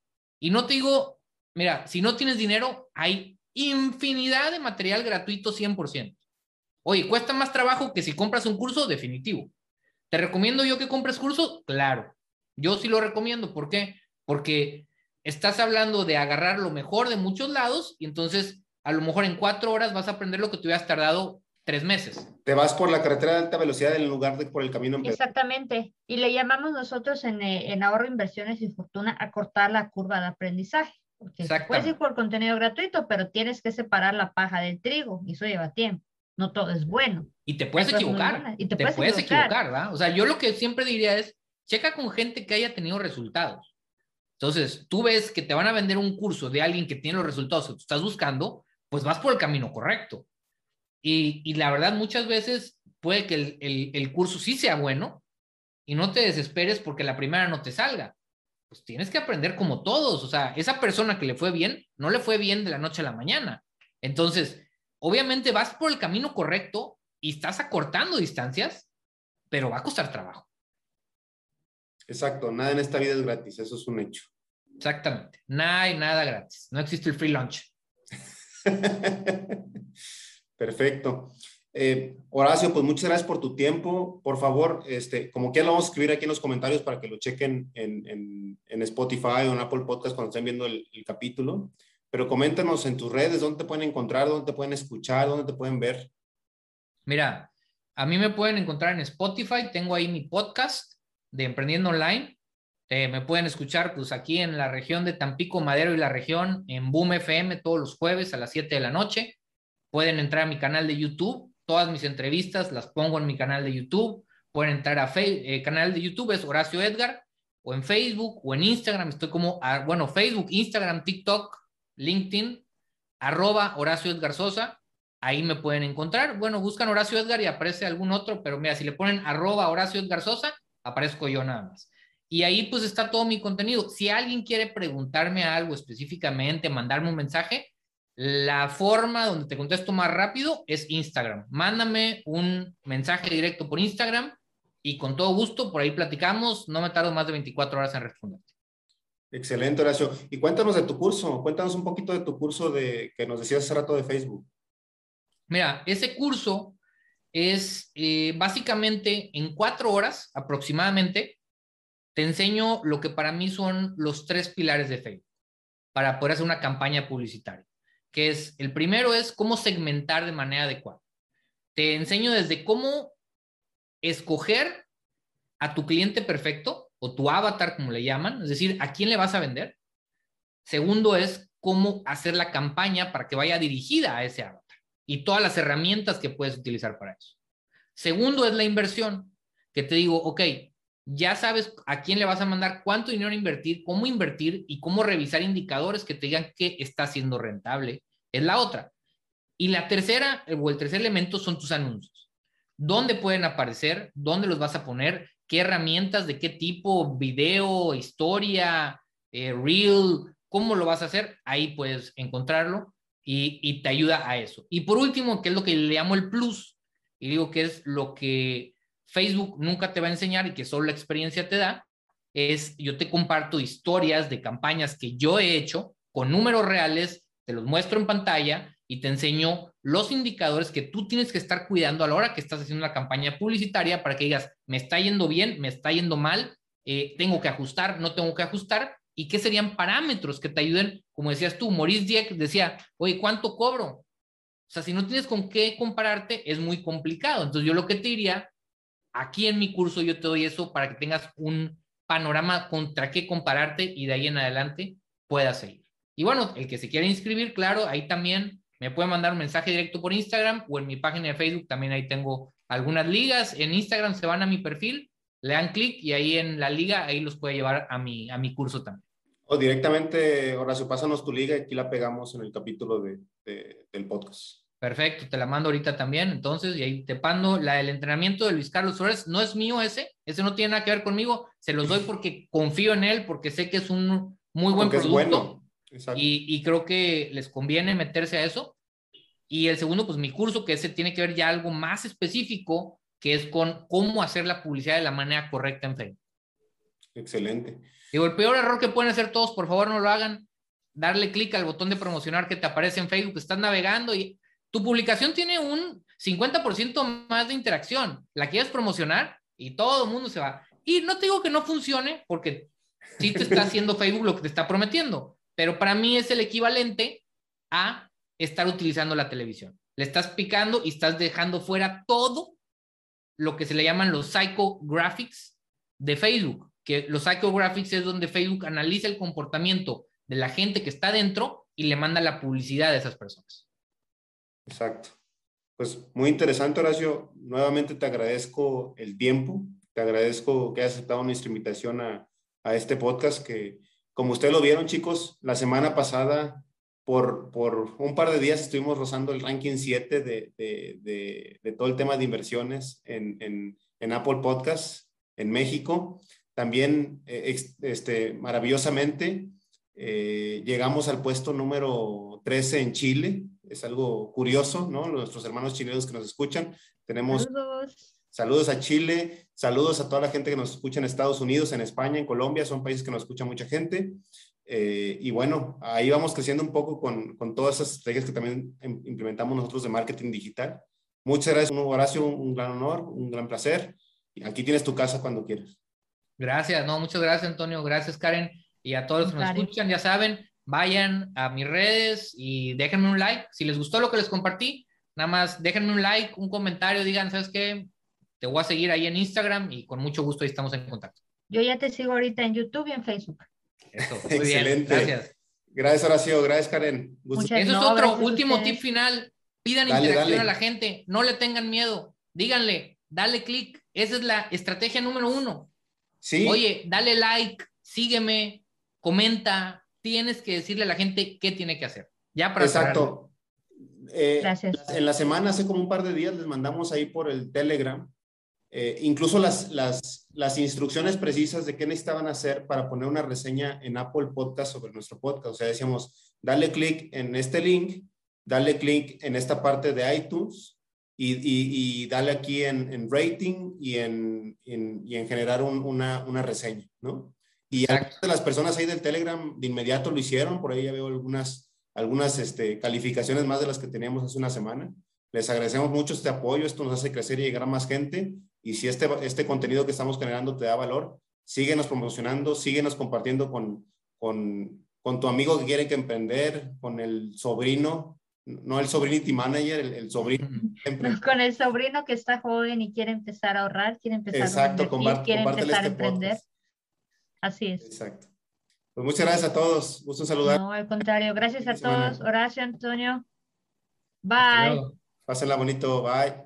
Y no te digo, mira, si no tienes dinero, hay infinidad de material gratuito 100%. Oye, cuesta más trabajo que si compras un curso definitivo. ¿Te recomiendo yo que compres curso? Claro. Yo sí lo recomiendo. ¿Por qué? Porque estás hablando de agarrar lo mejor de muchos lados y entonces a lo mejor en cuatro horas vas a aprender lo que te hubieras tardado tres meses. Te vas por la carretera de alta velocidad en lugar de por el camino. Exactamente. Y le llamamos nosotros en, eh, en ahorro, inversiones y fortuna a cortar la curva de aprendizaje. Porque puedes ir por contenido gratuito, pero tienes que separar la paja del trigo y eso lleva tiempo. No todo es bueno. Y te puedes equivocar. Y te, puedes, equivocar, ¿verdad? O sea, yo lo que siempre diría es, checa con gente que haya tenido resultados. Entonces, tú ves que te van a vender un curso de alguien que tiene los resultados que tú estás buscando, pues vas por el camino correcto. Y, y la verdad, muchas veces puede que el, el, el, curso sí sea bueno y no te desesperes porque la primera no te salga. Pues tienes que aprender como todos. O sea, esa persona que le fue bien, no le fue bien de la noche a la mañana. Entonces, obviamente vas por el camino correcto y estás acortando distancias, pero va a costar trabajo. Exacto, nada en esta vida es gratis, eso es un hecho. Exactamente, nada y nada gratis, no existe el free lunch. Perfecto. Eh, Horacio, pues muchas gracias por tu tiempo. Por favor, este, como que lo vamos a escribir aquí en los comentarios para que lo chequen en, en, en Spotify o en Apple Podcast cuando estén viendo el, el, capítulo. Pero coméntanos en tus redes dónde te pueden encontrar, dónde te pueden escuchar, dónde te pueden ver. Mira, a mí me pueden encontrar en Spotify, tengo ahí mi podcast de Emprendiendo Online. Eh, me pueden escuchar pues aquí en la región de Tampico, Madero y la región en Boom FM todos los jueves a las 7 de la noche. Pueden entrar a mi canal de YouTube. Todas mis entrevistas las pongo en mi canal de YouTube. Pueden entrar a eh, canal de YouTube, es Horacio Edgar, o en Facebook o en Instagram. Estoy como, bueno, Facebook, Instagram, TikTok, LinkedIn, arroba Horacio Edgar Sosa. Ahí me pueden encontrar. Bueno, buscan Horacio Edgar y aparece algún otro, pero mira, si le ponen arroba Horacio Edgar Sosa, aparezco yo nada más. Y ahí pues está todo mi contenido. Si alguien quiere preguntarme algo específicamente, mandarme un mensaje, la forma donde te contesto más rápido es Instagram. Mándame un mensaje directo por Instagram y con todo gusto por ahí platicamos. No me tardo más de 24 horas en responderte. Excelente, Horacio. Y cuéntanos de tu curso. Cuéntanos un poquito de tu curso de que nos decías hace rato de Facebook. Mira, ese curso es eh, básicamente en cuatro horas aproximadamente, te enseño lo que para mí son los tres pilares de Facebook para poder hacer una campaña publicitaria, que es, el primero es cómo segmentar de manera adecuada. Te enseño desde cómo escoger a tu cliente perfecto o tu avatar, como le llaman, es decir, a quién le vas a vender. Segundo es cómo hacer la campaña para que vaya dirigida a ese avatar y todas las herramientas que puedes utilizar para eso. Segundo es la inversión, que te digo, ok, ya sabes a quién le vas a mandar, cuánto dinero invertir, cómo invertir y cómo revisar indicadores que te digan que está siendo rentable. Es la otra. Y la tercera o el tercer elemento son tus anuncios. ¿Dónde pueden aparecer? ¿Dónde los vas a poner? ¿Qué herramientas? ¿De qué tipo? ¿Video? ¿Historia? Eh, ¿Reel? ¿Cómo lo vas a hacer? Ahí puedes encontrarlo y, te ayuda a eso. Y por último, que es lo que le llamo el plus, y digo que es lo que Facebook nunca te va a enseñar y que solo la experiencia te da, es yo te comparto historias de campañas que yo he hecho con números reales, te los muestro en pantalla y te enseño los indicadores que tú tienes que estar cuidando a la hora que estás haciendo una campaña publicitaria para que digas, me está yendo bien, me está yendo mal, eh, tengo que ajustar, no tengo que ajustar, y qué serían parámetros que te ayuden, como decías tú, Maurice Dieck decía, oye, ¿cuánto cobro? O sea, si no tienes con qué compararte, es muy complicado. Entonces yo lo que te diría, aquí en mi curso yo te doy eso para que tengas un panorama contra qué compararte y de ahí en adelante puedas seguir. Y bueno, el que se quiera inscribir, claro, ahí también me puede mandar un mensaje directo por Instagram o en mi página de Facebook, también ahí tengo algunas ligas. En Instagram se van a mi perfil, le dan clic y ahí en la liga, ahí los puede llevar a mi, a mi curso también. O directamente, Horacio, pásanos tu liga y aquí la pegamos en el capítulo de, del podcast. Perfecto, te la mando ahorita también. Entonces, y ahí te pando la del entrenamiento de Luis Carlos Flores. No es mío ese, ese no tiene nada que ver conmigo. Se los doy porque confío en él, porque sé que es un muy buen producto. Es bueno. Y, y, creo que les conviene meterse a eso. Y el segundo, pues mi curso, que ese tiene que ver ya algo más específico, que es con cómo hacer la publicidad de la manera correcta en Facebook. Excelente. Digo, el peor error que pueden hacer todos, por favor no lo hagan, darle clic al botón de promocionar que te aparece en Facebook, estás navegando y tu publicación tiene un 50% más de interacción. La quieres promocionar y todo el mundo se va. Y no te digo que no funcione, porque sí te está haciendo Facebook lo que te está prometiendo, pero para mí es el equivalente a estar utilizando la televisión. Le estás picando y estás dejando fuera todo lo que se le llaman los psychographics de Facebook, que los psychographics es donde Facebook analiza el comportamiento de la gente que está dentro y le manda la publicidad de esas personas. Exacto. Pues muy interesante, Horacio. Nuevamente te agradezco el tiempo, te agradezco que hayas aceptado nuestra invitación a, a este podcast que, como ustedes lo vieron, chicos, la semana pasada por, por un par de días estuvimos rozando el ranking 7 de, de, de, todo el tema de inversiones en, en, en Apple Podcasts en México. También, eh, este, maravillosamente, eh, llegamos al puesto número 13 en Chile. Es algo curioso, ¿no? Nuestros hermanos chilenos que nos escuchan. Tenemos saludos. saludos a Chile, saludos a toda la gente que nos escucha en Estados Unidos, en España, en Colombia. Son países que nos escucha mucha gente. Eh, y bueno, ahí vamos creciendo un poco con, con todas esas estrategias que también implementamos nosotros de marketing digital. Muchas gracias, Horacio, un gran honor, un gran placer. Y aquí tienes tu casa cuando quieras. Gracias, no, muchas gracias, Antonio. Gracias, Karen. Y a todos los que nos escuchan, ya saben, vayan a mis redes y déjenme un like. Si les gustó lo que les compartí, nada más déjenme un like, un comentario, digan, ¿sabes qué? Te voy a seguir ahí en Instagram y con mucho gusto ahí estamos en contacto. Yo ya te sigo ahorita en YouTube y en Facebook. Eso, muy Excelente. Bien, gracias. Gracias, Horacio. Gracias, Karen. Eso es otro último tip final. Pidan interacción a la gente. No le tengan miedo. Díganle, dale clic. Esa es la estrategia número uno. Sí. Oye, dale like, sígueme, comenta. Tienes que decirle a la gente qué tiene que hacer. Ya para Exacto. Eh, Gracias. En la semana, hace como un par de días, les mandamos ahí por el Telegram eh, incluso las, las, las, instrucciones precisas de qué necesitaban hacer para poner una reseña en Apple Podcast sobre nuestro podcast. O sea, decíamos, dale clic en este link, dale clic en esta parte de iTunes y, y, dale aquí en, en rating y en, y en generar una, una, reseña, ¿no? Y de las personas ahí del Telegram de inmediato lo hicieron, por ahí ya veo algunas, algunas este, calificaciones más de las que teníamos hace una semana. Les agradecemos mucho este apoyo, esto nos hace crecer y llegar a más gente y si este, este contenido que estamos generando te da valor, síguenos promocionando, síguenos compartiendo con, con, con tu amigo que quiere que emprender, con el sobrino, no el sobrinity manager, el, sobrino. Con el sobrino que está joven y quiere empezar a ahorrar, quiere empezar Exacto, a invertir, quiere empezar a este emprender. Así es. Exacto. Pues muchas gracias a todos. Gusto saludar. No, al contrario. Gracias a todos. Horacio, Antonio. Bye. Pásenla bonito. Bye.